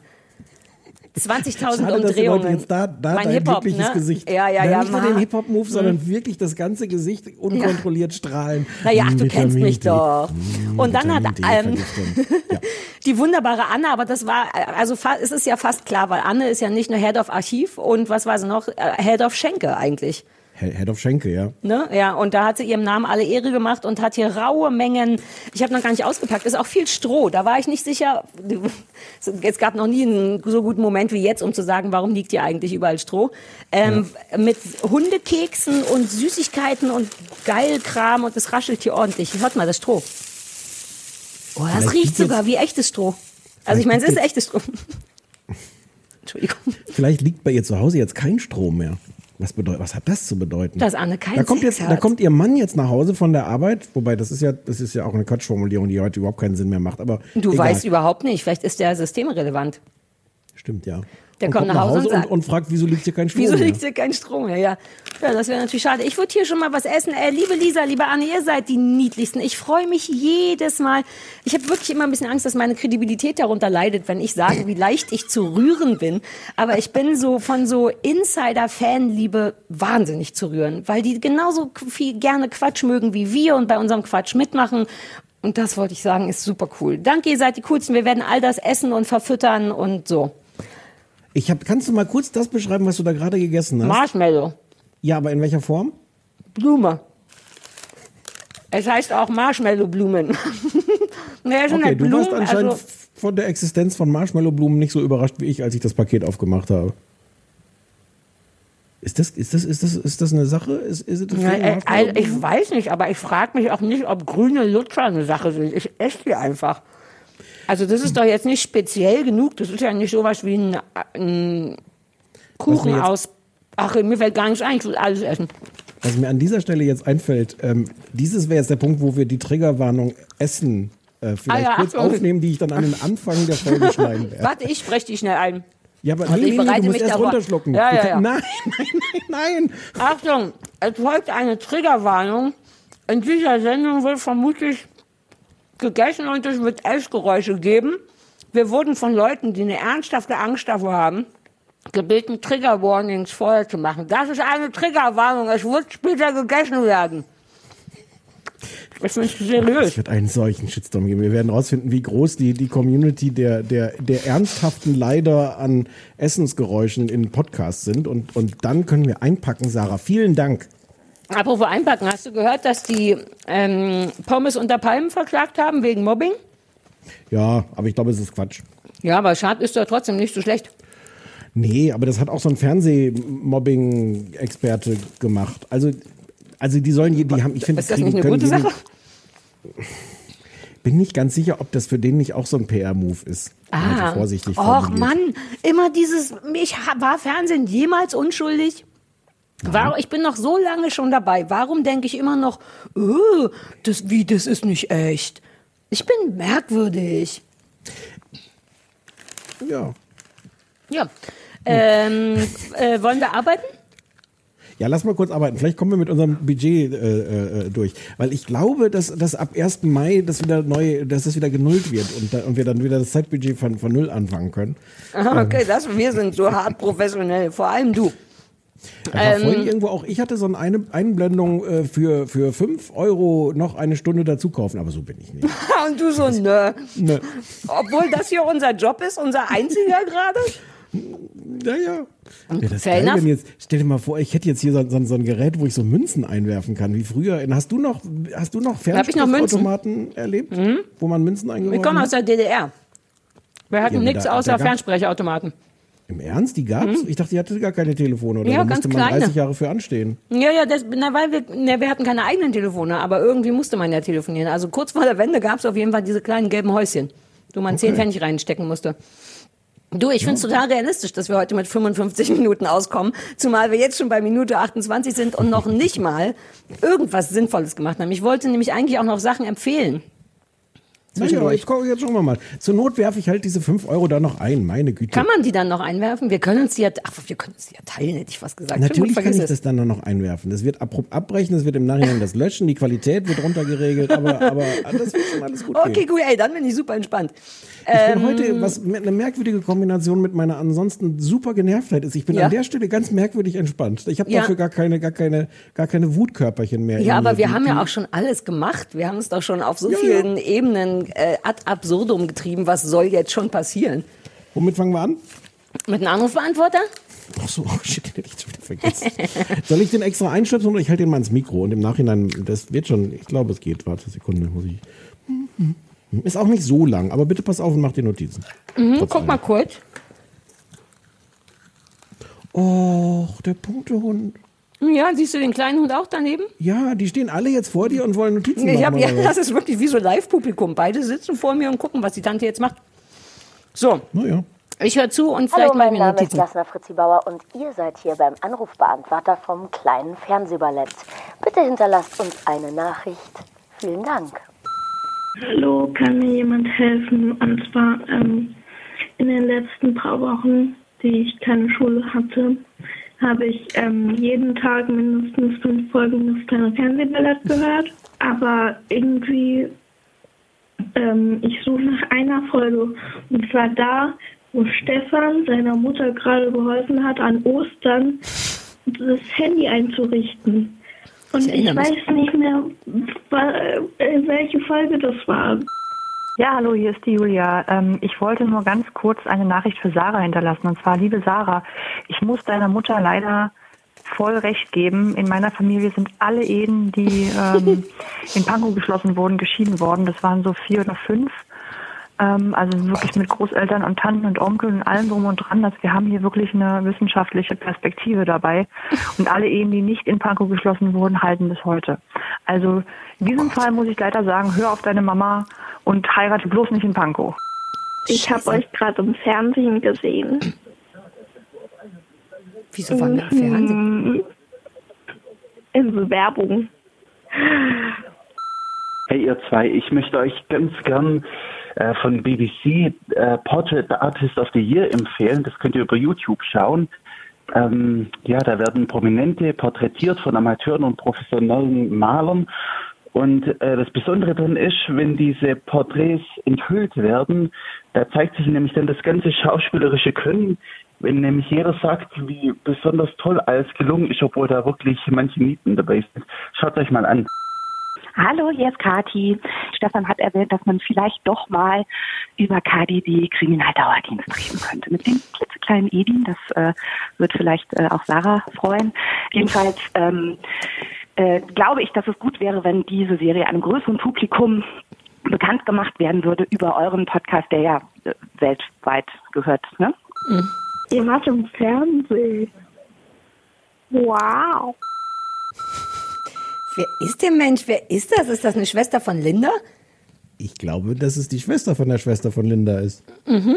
20.000 Schade, dass die Leute Umdrehungen. jetzt da, da mein Hip-Hop, ne? Gesicht. Ja, ja, ja. Nicht nur den Hip-Hop-Move, sondern wirklich das ganze Gesicht unkontrolliert strahlen. Naja, ach, du kennst mich doch. Und dann hat ähm, [LAUGHS] ja. die wunderbare Anne, aber das war, also es ist ja fast klar, weil Anne ist ja nicht nur Head of Archiv und was war sie noch? Äh, Head of Schenke eigentlich. Head of Schenke, ja. Ne? Ja, und da hat sie ihrem Namen alle Ehre gemacht und hat hier raue Mengen, ich habe noch gar nicht ausgepackt, ist auch viel Stroh. Da war ich nicht sicher, [LAUGHS] es gab noch nie einen so guten Moment wie jetzt, um zu sagen, warum liegt hier eigentlich überall Stroh. Ähm, Mit Hundekeksen und Süßigkeiten und Geilkram und es raschelt hier ordentlich. Hört mal, das Stroh. Oh, das Vielleicht riecht sogar wie echtes Stroh. Also ich meine, es ist echtes Stroh. [LAUGHS] Entschuldigung. Vielleicht liegt bei ihr zu Hause jetzt kein Strom mehr. Was, bedeutet, was hat das zu bedeuten? Dass Anne keinen da kommt Sex jetzt, hat. Da kommt ihr Mann jetzt nach Hause von der Arbeit, wobei das ist ja, das ist ja auch eine Quatschformulierung, die heute überhaupt keinen Sinn mehr macht. Aber Du egal. weißt überhaupt nicht, vielleicht ist der systemrelevant. Stimmt, ja. Der und kommt nach Hause und und, und fragt, wieso liegt hier kein Strom Wieso mehr? liegt hier kein Strom mehr? Ja, ja das wäre natürlich schade. Ich würde hier schon mal was essen. Äh, liebe Lisa, liebe Anne, ihr seid die niedlichsten. Ich freue mich jedes Mal. Ich habe wirklich immer ein bisschen Angst, dass meine Kredibilität darunter leidet, wenn ich sage, wie leicht ich zu rühren bin. Aber ich bin so von so Insider-Fanliebe wahnsinnig zu rühren, weil die genauso viel gerne Quatsch mögen wie wir und bei unserem Quatsch mitmachen. Und das wollte ich sagen, ist super cool. Danke, ihr seid die coolsten. Wir werden all das essen und verfüttern und so. Ich hab, kannst du mal kurz das beschreiben, was du da gerade gegessen hast? Marshmallow. ja, aber in welcher Form? Blume. Es heißt auch Marshmallow-Blumen. [LAUGHS] naja, Okay, eine du Blumen, warst anscheinend also, von der Existenz von Marshmallow-Blumen nicht so überrascht wie ich, als ich das Paket aufgemacht habe. Ist das, ist das, ist das, ist das eine Sache? Ist, ist it a ja, thing, äh, Marshmallow-Blumen? ich weiß nicht, aber ich frage mich auch nicht, ob grüne Lutscher eine Sache sind. Ich esse die einfach. Also das ist doch jetzt nicht speziell genug. Das ist ja nicht sowas wie ein, ein Kuchen aus... Ach, mir fällt gar nichts ein, ich will alles essen. Was mir an dieser Stelle jetzt einfällt, ähm, dieses wäre jetzt der Punkt, wo wir die Triggerwarnung Essen äh, vielleicht Ah ja, kurz Achtung. aufnehmen, die ich dann an den Anfang der Folge [LAUGHS] schneiden werde. Warte, ich spreche die schnell ein. Ja, aber nee, ich nee, nee, du musst mich erst runterschlucken. Ja, ja, ja. Nein, [LAUGHS] nein, nein, nein. Achtung, es folgt eine Triggerwarnung. In dieser Sendung wird vermutlich gegessen und es wird Essgeräusche geben. Wir wurden von Leuten, die eine ernsthafte Angst davor haben, gebeten, Trigger-Warnings vorher zu machen. Das ist eine Triggerwarnung. Es wird später gegessen werden. Ich finde es Es seriös. wird einen solchen Shitstorm geben. Wir werden rausfinden, wie groß die, die Community der, der, der ernsthaften Leider an Essensgeräuschen in Podcasts sind. Und, und dann können wir einpacken, Sarah. Vielen Dank. Apropos einpacken, hast du gehört, dass die ähm, Pommes unter Palmen verklagt haben wegen Mobbing? Ja, aber ich glaube, es ist Quatsch. Ja, aber Schad ist doch trotzdem nicht so schlecht. Nee, aber das hat auch so ein Fernsehmobbing-Experte gemacht. Also, also die sollen, die haben, ich finde, Ist das nicht eine gute Sache? Bin nicht ganz sicher, ob das für den nicht auch so ein PR-Move ist. Also vorsichtig Ah. Och formuliert. Mann, immer dieses, ich war Fernsehen jemals unschuldig? Warum, ich bin noch so lange schon dabei. Warum denke ich immer noch, oh, das, wie, das ist nicht echt? Ich bin merkwürdig. Ja. Ja. Ähm, äh, wollen wir arbeiten? Ja, lass mal kurz arbeiten. Vielleicht kommen wir mit unserem Budget äh, äh, durch. Weil ich glaube, dass, dass ab 1. Mai das wieder neu, dass das wieder genullt wird und, da, und wir dann wieder das Zeitbudget von, von null anfangen können. Aha, okay, das, wir sind so hart [LAUGHS] professionell. Vor allem du. Ähm, vorhin irgendwo auch, ich hatte so eine Einblendung äh, für, für 5 Euro noch eine Stunde dazu kaufen, aber so bin ich nicht. [LAUGHS] Und du so, nö. Ne. Obwohl das hier unser Job ist, unser einziger [LAUGHS] gerade. Naja. Ja, das Fair geil, wenn jetzt, stell dir mal vor, ich hätte jetzt hier so, so, so ein Gerät, wo ich so Münzen einwerfen kann, wie früher. Hast du noch, hast du noch noch Münzen? Mhm. Erlebt, wo man Münzen Wir eingeworfen kommen hat? aus der DDR. Wir hatten Ja, nichts außer Fernsprechautomaten. Im Ernst? Die gab's? Ich dachte, die hatte gar keine Telefone oder Mhm. Ja, da ganz musste man kleine. 30 Jahre für anstehen. Ja, ja, das, na, weil wir, na, wir hatten keine eigenen Telefone, aber irgendwie musste man ja telefonieren. Also kurz vor der Wende gab es auf jeden Fall diese kleinen gelben Häuschen, wo man 10 Pfennig reinstecken musste. Du, ich finde es total realistisch, dass wir heute mit 55 Minuten auskommen, zumal wir jetzt schon bei Minute 28 sind und noch nicht mal irgendwas Sinnvolles gemacht haben. Ich wollte nämlich eigentlich auch noch Sachen empfehlen. Naja, ich gucke, jetzt wir mal. Zur Not werfe ich halt diese 5 Euro da noch ein, meine Güte. Kann man die dann noch einwerfen? Wir können uns die ja, ach, wir können uns die ja teilen, hätte ich fast gesagt. Natürlich Schon kann ich das dann noch einwerfen. Das wird abrupt abbrechen, das wird im Nachhinein das löschen, die Qualität wird runtergeregelt, aber, aber das wird schon alles gut Okay, gehen. gut, ey, dann bin ich super entspannt. Ich Ähm, bin heute, was eine merkwürdige Kombination mit meiner ansonsten super Genervtheit ist. Ich bin Ja. an der Stelle ganz merkwürdig entspannt. Ich habe Ja. dafür gar keine, gar keine, gar keine Wutkörperchen mehr. Ja, aber wir haben ja auch schon alles gemacht. Wir haben es doch schon auf so Ja, vielen Ebenen äh, ad absurdum getrieben. Was soll jetzt schon passieren? Womit fangen wir an? Mit einem Anrufbeantworter? Ach so, [LAUGHS] oh shit, den hätte ich schon wieder vergessen. Soll ich den extra einstöpseln oder ich halte den mal ins Mikro und im Nachhinein, das wird schon, ich glaube, es geht. Warte, Sekunde, muss ich. Ist auch nicht so lang, aber bitte pass auf und mach dir Notizen. Hm, Trotz guck mal kurz. Och, der Punktehund. Ja, siehst du den kleinen Hund auch daneben? Ja, die stehen alle jetzt vor dir und wollen Notizen Ich hab, machen. ja, das ist wirklich wie so Live-Publikum. Beide sitzen vor mir und gucken, was die Tante jetzt macht. So, Naja. ich höre zu und vielleicht Hallo, mache ich mein Name ist Notizen. Jasna Fritzi Bauer und ihr seid hier beim Anrufbeantworter vom kleinen Fernsehballett. Bitte hinterlasst uns eine Nachricht. Vielen Dank. Hallo, kann mir jemand helfen? Und zwar ähm, in den letzten paar Wochen, die ich keine Schule hatte, habe ich ähm, jeden Tag mindestens fünf Folgen des kleinen Fernsehballett gehört. Aber irgendwie, ähm, ich suche nach einer Folge. Und zwar da, wo Stefan seiner Mutter gerade geholfen hat, an Ostern das Handy einzurichten. Und Ich weiß nicht mehr, äh, welche Folge das war. Ja, hallo, hier ist die Julia. Ähm, ich wollte nur ganz kurz eine Nachricht für Sarah hinterlassen. Und zwar, liebe Sarah, ich muss deiner Mutter leider voll recht geben. In meiner Familie sind alle Ehen, die ähm, [LAUGHS] in Pankow geschlossen wurden, geschieden worden. Das waren so vier oder fünf. Ähm, also wirklich mit Großeltern und Tanten und Onkeln und allem drum und dran. Also wir haben hier wirklich eine wissenschaftliche Perspektive dabei. Und alle Ehen, die nicht in Pankow geschlossen wurden, halten bis heute. Also in diesem Fall muss ich leider sagen, hör auf deine Mama und heirate bloß nicht in Pankow. Ich habe euch gerade im Fernsehen gesehen. Wieso waren wir im Fernsehen? Mhm. In Bewerbung. Hey ihr zwei, ich möchte euch ganz gern äh, von BBC äh, Portrait Artist of the Year empfehlen. Das könnt ihr über YouTube schauen. Ähm, ja, da werden Prominente porträtiert von Amateuren und professionellen Malern. Und äh, das Besondere daran ist, wenn diese Porträts enthüllt werden, da zeigt sich nämlich dann das ganze schauspielerische Können, wenn nämlich jeder sagt, wie besonders toll alles gelungen ist, obwohl da wirklich manche Nieten dabei sind. Schaut euch mal an. Hallo, hier ist Kati. Stefan hat erwähnt, dass man vielleicht doch mal über KDD Kriminaldauerdienst reden könnte. Mit dem klitzekleinen Edin, das äh, wird vielleicht äh, auch Sarah freuen. Jedenfalls ähm, äh, glaube ich, dass es gut wäre, wenn diese Serie einem größeren Publikum bekannt gemacht werden würde über euren Podcast, der ja äh, weltweit gehört. Ne? Ihr wart im Fernsehen. Wow. Wer ist der Mensch? Wer ist das? Ist das eine Schwester von Linda? Ich glaube, dass es die Schwester von der Schwester von Linda ist. Mhm.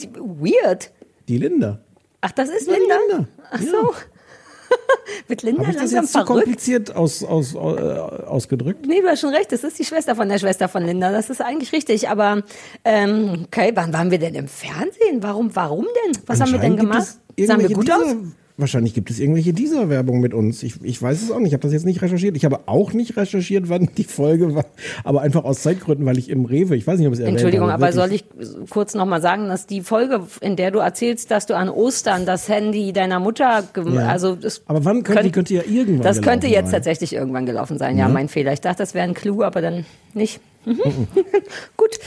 Die, weird. Die Linda. Ach, das ist Ja, Linda? Linda. Ach so. [LAUGHS] Wird Linda Habe ich das langsam jetzt zu verrückt? kompliziert aus, aus, äh, ausgedrückt? Nee, du hast schon recht, das ist die Schwester von der Schwester von Linda. Das ist eigentlich richtig. Aber ähm, okay, wann waren wir denn im Fernsehen? Warum, warum denn? Was haben wir denn gemacht? Sahen wir gut aus? Wahrscheinlich gibt es irgendwelche dieser Werbung mit uns. Ich, ich weiß es auch nicht. Ich habe das jetzt nicht recherchiert. Ich habe auch nicht recherchiert, wann die Folge war. Aber einfach aus Zeitgründen, weil ich im Rewe, ich weiß nicht, ob es erwähnt Entschuldigung, aber soll ich kurz nochmal sagen, dass die Folge, in der du erzählst, dass du an Ostern das Handy deiner Mutter, Ja. also das Aber wann könnte, die könnte ja irgendwann Das könnte jetzt sein. tatsächlich irgendwann gelaufen sein. Ja, Ja. mein Fehler. Ich dachte, das wäre ein Clou, aber dann nicht. Mhm. [LAUGHS] Gut.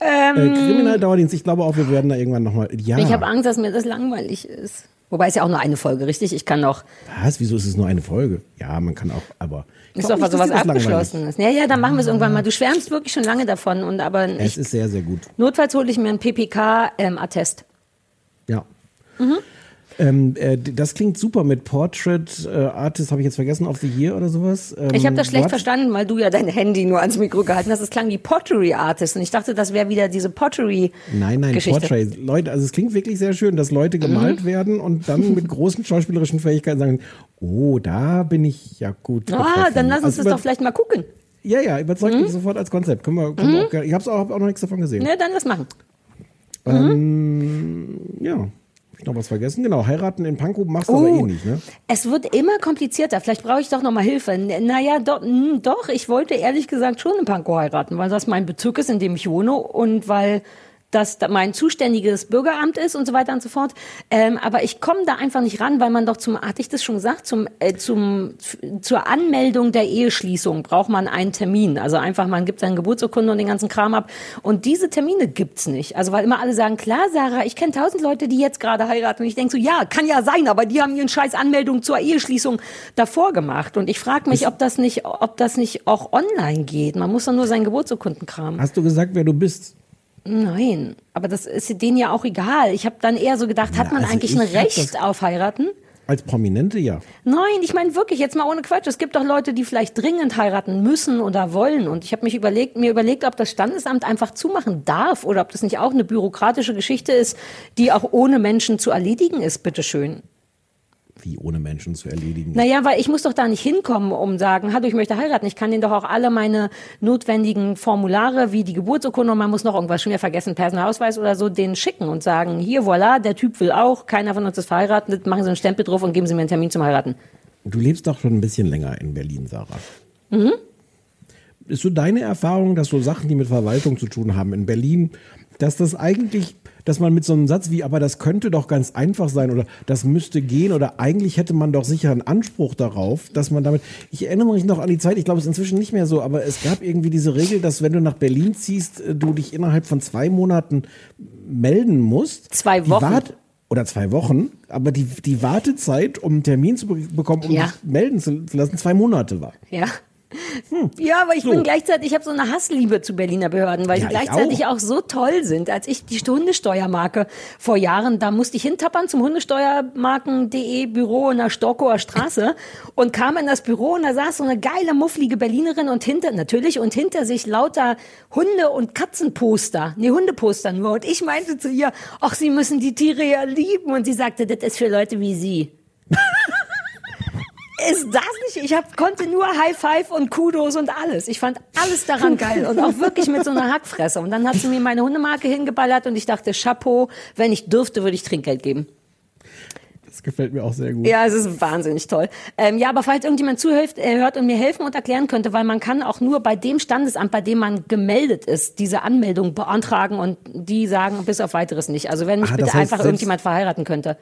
Äh, Ähm, Kriminaldauerdienst, ich glaube auch, wir werden da irgendwann nochmal. Ja. Ich habe Angst, dass mir das langweilig ist. Wobei es ja auch nur eine Folge, richtig? Ich kann noch. Was? Wieso ist es nur eine Folge? Ja, man kann auch, aber. Ist doch was sowas Abgeschlossenes. Ja, ja, dann machen wir es irgendwann mal. Du schwärmst wirklich schon lange davon und aber. Es ich, ist sehr, sehr gut. notfalls hole ich mir einen PPK-Attest. Ja. Mhm. Ähm, äh, das klingt super mit Portrait äh, Artist, habe ich jetzt vergessen, of the Year oder sowas. Ähm, Ich habe das schlecht what? verstanden, weil du ja dein Handy nur ans Mikro gehalten hast. Es klang wie Pottery Artist und ich dachte, das wäre wieder diese Pottery Nein, nein, Geschichte. Mhm. Portrait. Leute, also es klingt wirklich sehr schön, dass Leute gemalt werden und dann mit großen schauspielerischen Fähigkeiten sagen, oh, da bin ich ja gut. Ah, getroffen. dann lass uns Also das doch vielleicht mal gucken. Ja, ja, überzeugt Mhm. mich sofort als Konzept. Können wir, können wir Mhm. auch, ich habe auch, hab auch noch nichts davon gesehen. Ne, dann lass machen. Ähm, ja, hab ich noch was vergessen? Genau, heiraten in Pankow machst du aber Oh. eh nicht, ne? Es wird immer komplizierter. Vielleicht brauche ich doch noch mal Hilfe. Naja, doch, mh, doch, ich wollte ehrlich gesagt schon in Pankow heiraten, weil das mein Bezirk ist, in dem ich wohne und weil das da mein zuständiges Bürgeramt ist und so weiter und so fort. Ähm, aber ich komme da einfach nicht ran, weil man doch zum, hatte ich das schon gesagt, zum, äh, zum, zur Anmeldung der Eheschließung braucht man einen Termin. Also einfach, man gibt seine Geburtsurkunde und den ganzen Kram ab. Und diese Termine gibt's nicht. Also weil immer alle sagen, klar, Sarah, ich kenne tausend Leute, die jetzt gerade heiraten. Und ich denke so, ja, kann ja sein, aber die haben ihren scheiß Anmeldung zur Eheschließung davor gemacht. Und ich frage mich, ob das nicht, ob das nicht auch online geht. Man muss doch nur seinen Geburtsurkundenkram. Hast du gesagt, wer du bist? Nein, aber das ist denen ja auch egal. Ich habe dann eher so gedacht, hat Na, man also eigentlich ich ein Recht auf heiraten? Als Prominente, ja. Nein, ich meine wirklich, jetzt mal ohne Quatsch. Es gibt doch Leute, die vielleicht dringend heiraten müssen oder wollen. Und ich habe mich überlegt, mir überlegt, ob das Standesamt einfach zumachen darf oder ob das nicht auch eine bürokratische Geschichte ist, die auch ohne Menschen zu erledigen ist, bitteschön. Wie ohne Menschen zu erledigen. Naja, weil ich muss doch da nicht hinkommen, um sagen, hallo, ich möchte heiraten. Ich kann denen doch auch alle meine notwendigen Formulare, wie die Geburtsurkunde und man muss noch irgendwas schon wieder vergessen, Personalausweis oder so, denen schicken und sagen, hier, voilà, der Typ will auch, keiner von uns ist verheiratet, machen Sie einen Stempel drauf und geben Sie mir einen Termin zum Heiraten. Du lebst doch schon ein bisschen länger in Berlin, Sarah. Mhm. Ist so deine Erfahrung, dass so Sachen, die mit Verwaltung zu tun haben in Berlin, dass das eigentlich, dass man mit so einem Satz wie, aber das könnte doch ganz einfach sein oder das müsste gehen oder eigentlich hätte man doch sicher einen Anspruch darauf, dass man damit, ich erinnere mich noch an die Zeit, ich glaube es ist inzwischen nicht mehr so, aber es gab irgendwie diese Regel, dass wenn du nach Berlin ziehst, äh, du dich innerhalb von zwei Monaten melden musst. Zwei Wochen. Oder zwei Wochen, aber die, die Wartezeit, um einen Termin zu be bekommen, um Ja. dich melden zu, zu lassen, zwei Monate war. Ja. Ja, aber ich So. bin gleichzeitig, ich habe so eine Hassliebe zu Berliner Behörden, weil Ja, die ich gleichzeitig auch. so toll sind. Als ich die Hundesteuermarke vor Jahren, da musste ich hintappern zum Hundesteuermarken.de Büro in der Storkower Straße [LAUGHS] und kam in das Büro und da saß so eine geile, mufflige Berlinerin und hinter, natürlich, und hinter sich lauter Hunde- und Katzenposter, nee, Hundeposter nur. Und ich meinte zu ihr, ach, Sie müssen die Tiere ja lieben. Und sie sagte, das ist für Leute wie Sie. [LAUGHS] Ist das nicht? Ich hab, konnte nur High Five und Kudos und alles. Ich fand alles daran geil und auch wirklich mit so einer Hackfresse. Und dann hat sie mir meine Hundemarke hingeballert und ich dachte, Chapeau, wenn ich dürfte, würde ich Trinkgeld geben. Das gefällt mir auch sehr gut. Ja, es ist wahnsinnig toll. Ähm, ja, aber falls irgendjemand zuhört äh, hört und mir helfen und erklären könnte, weil man kann auch nur bei dem Standesamt, bei dem man gemeldet ist, diese Anmeldung beantragen und die sagen bis auf weiteres nicht. Also wenn mich Ah, bitte heißt, einfach irgendjemand verheiraten könnte.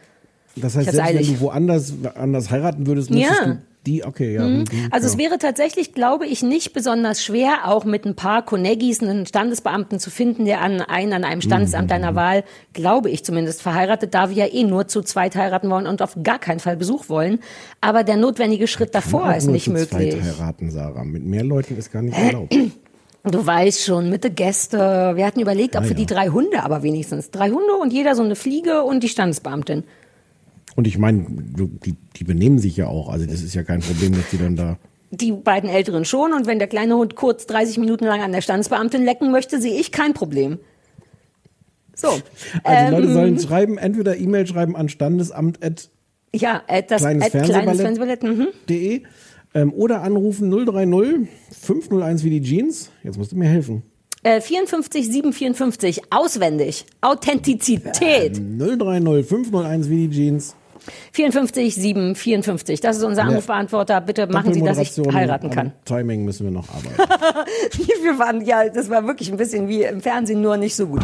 Das heißt, selbst wenn du woanders anders heiraten würdest, müsstest Ja. du die, okay, ja. Mhm. mhm, Also ja. es wäre tatsächlich, glaube ich, nicht besonders schwer, auch mit ein paar Konneggis einen Standesbeamten zu finden, der an einen an einem Standesamt Mhm. deiner Wahl, glaube ich zumindest, verheiratet, da wir ja eh nur zu zweit heiraten wollen und auf gar keinen Fall Besuch wollen. Aber der notwendige Schritt davor ist nicht zu möglich. Zweit heiraten, Sarah. Mit mehr Leuten ist gar nicht erlaubt. Du weißt schon, mit den Gästen. Wir hatten überlegt, ob Ja, für die ja. drei Hunde, aber wenigstens drei Hunde und jeder so eine Fliege und die Standesbeamtin. Und ich meine, die, die benehmen sich ja auch. Also das ist ja kein Problem, dass die dann da. Die beiden Älteren schon und wenn der kleine Hund kurz 30 Minuten lang an der Standesbeamtin lecken möchte, sehe ich kein Problem. So. Also die Leute ähm, sollen schreiben, entweder E-Mail schreiben an standesamt.de Ja, äh, das Kleines äh, kleines Fernsehballett. Fernsehballett. Mhm. ähm, oder anrufen 030 501 wie die Jeans. Jetzt musst du mir helfen. Äh, 54 754, auswendig. Authentizität. 030 501 wie die Jeans. 54 754. Das ist unser. Anrufbeantworter. Bitte machen Sie, dass ich heiraten kann. Timing müssen wir noch arbeiten. Wir waren, ja, das war wirklich ein bisschen wie im Fernsehen, nur nicht so gut.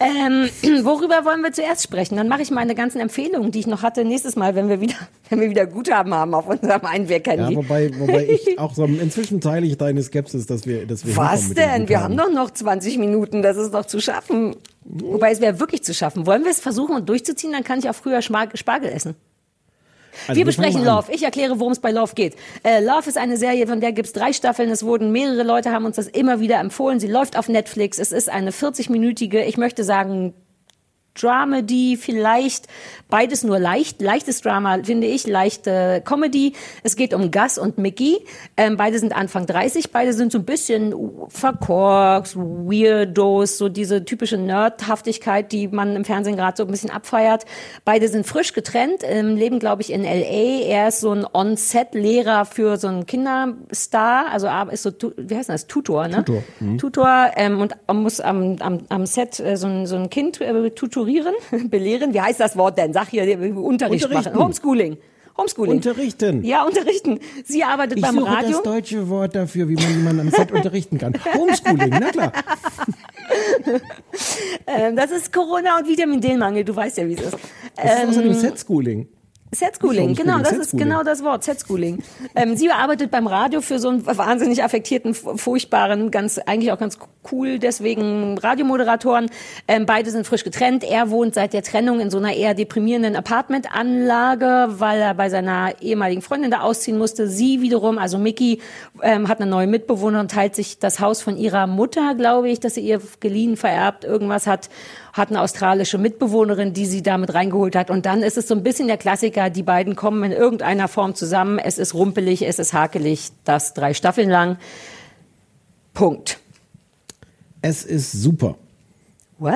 Ähm, [CLEARS THROAT] worüber wollen wir zuerst sprechen? Dann mache ich meine ganzen Empfehlungen, die ich noch hatte, nächstes Mal, wenn wir wieder, [LAUGHS] wenn wir wieder Guthaben haben auf unserem Einweg-Handy. ja, wobei, wobei ich [LAUGHS] auch so, inzwischen teile ich deine Skepsis, dass wir, dass wir Was denn? Wir haben doch noch 20 Minuten, das ist doch zu schaffen. Wobei es wäre wirklich zu schaffen. Wollen wir es versuchen und durchzuziehen, dann kann ich auch früher Spargel essen. Also wir besprechen. Love. Ich erkläre, worum es bei Love geht. Äh, Love ist eine Serie, von der gibt's drei Staffeln. Es wurden mehrere Leute haben uns das immer wieder empfohlen. Sie läuft auf Netflix. Es ist eine 40-minütige, ich möchte sagen, Dramedy vielleicht, beides nur leicht, leichtes Drama finde ich, leichte Comedy. Es geht um Gus und Mickey. Ähm, beide sind Anfang 30, beide sind so ein bisschen verkorkst, Weirdos, so diese typische Nerdhaftigkeit, die man im Fernsehen gerade so ein bisschen abfeiert. Beide sind frisch getrennt, ähm, leben glaube ich in LA. Er ist so ein On-Set-Lehrer für so einen Kinderstar, also ist so, wie heißt das, Tutor, ne? Tutor. Mhm. Tutor ähm, und muss am, am, am Set äh, so, ein, so ein Kind äh, tuturieren, [LAUGHS] belehren. Wie heißt das Wort denn? Sag hier, Unterricht Unterrichten. machen. Homeschooling. Homeschooling. Unterrichten. Ja, unterrichten. Sie arbeitet Ich beim suche Radio. das deutsche Wort dafür, wie man jemanden am Set [LAUGHS] unterrichten kann. Homeschooling, na klar. [LAUGHS] Ähm, das ist Corona und Vitamin D-Mangel. Du weißt ja, wie es ist. Das ist außerdem Ähm, Set-Schooling. Set-Schooling, genau, das ist genau das Wort, Set-Schooling. Ähm, sie arbeitet beim Radio für so einen wahnsinnig affektierten, furchtbaren, ganz, eigentlich auch ganz cool, deswegen Radiomoderatoren. Ähm, beide sind frisch getrennt. Er wohnt seit der Trennung in so einer eher deprimierenden Apartmentanlage, weil er bei seiner ehemaligen Freundin da ausziehen musste. Sie wiederum, also Mickey, ähm, hat eine neue Mitbewohnerin, teilt sich das Haus von ihrer Mutter, glaube ich, dass sie ihr geliehen, vererbt, irgendwas hat hat eine australische Mitbewohnerin, die sie damit reingeholt hat. Und dann ist es so ein bisschen der Klassiker, die beiden kommen in irgendeiner Form zusammen. Es ist rumpelig, es ist hakelig, das drei Staffeln lang. Punkt. Es ist super. What?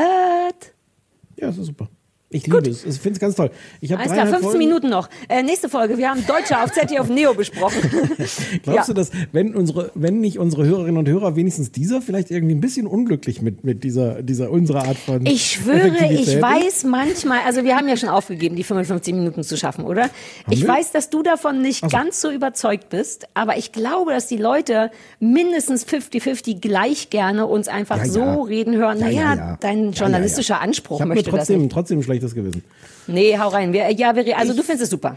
Ja, es ist super. Ich liebe es. Ich finde es ganz toll. Ich Alles klar, dreieinhalb 15 Folgen. Minuten noch. Äh, nächste Folge. Wir haben Deutsche auf ZDF Neo besprochen. [LAUGHS] Glaubst Ja. du, dass wenn unsere, wenn nicht unsere Hörerinnen und Hörer wenigstens dieser vielleicht irgendwie ein bisschen unglücklich mit, mit dieser, dieser unserer Art von Ich schwöre, ich weiß manchmal, also wir haben ja schon aufgegeben, die 55 Minuten zu schaffen, oder? ich wir? weiß, dass du davon nicht so. ganz so überzeugt bist, aber ich glaube, dass die Leute mindestens 50-50 gleich gerne uns einfach Ja, so ja. reden hören. Ja, naja, ja, ja. dein journalistischer. Anspruch Ich habe mir möchte das trotzdem, nicht. trotzdem ein schlechtes Gewissen. Nee, hau rein. Wir, ja, wir, also du findest es super.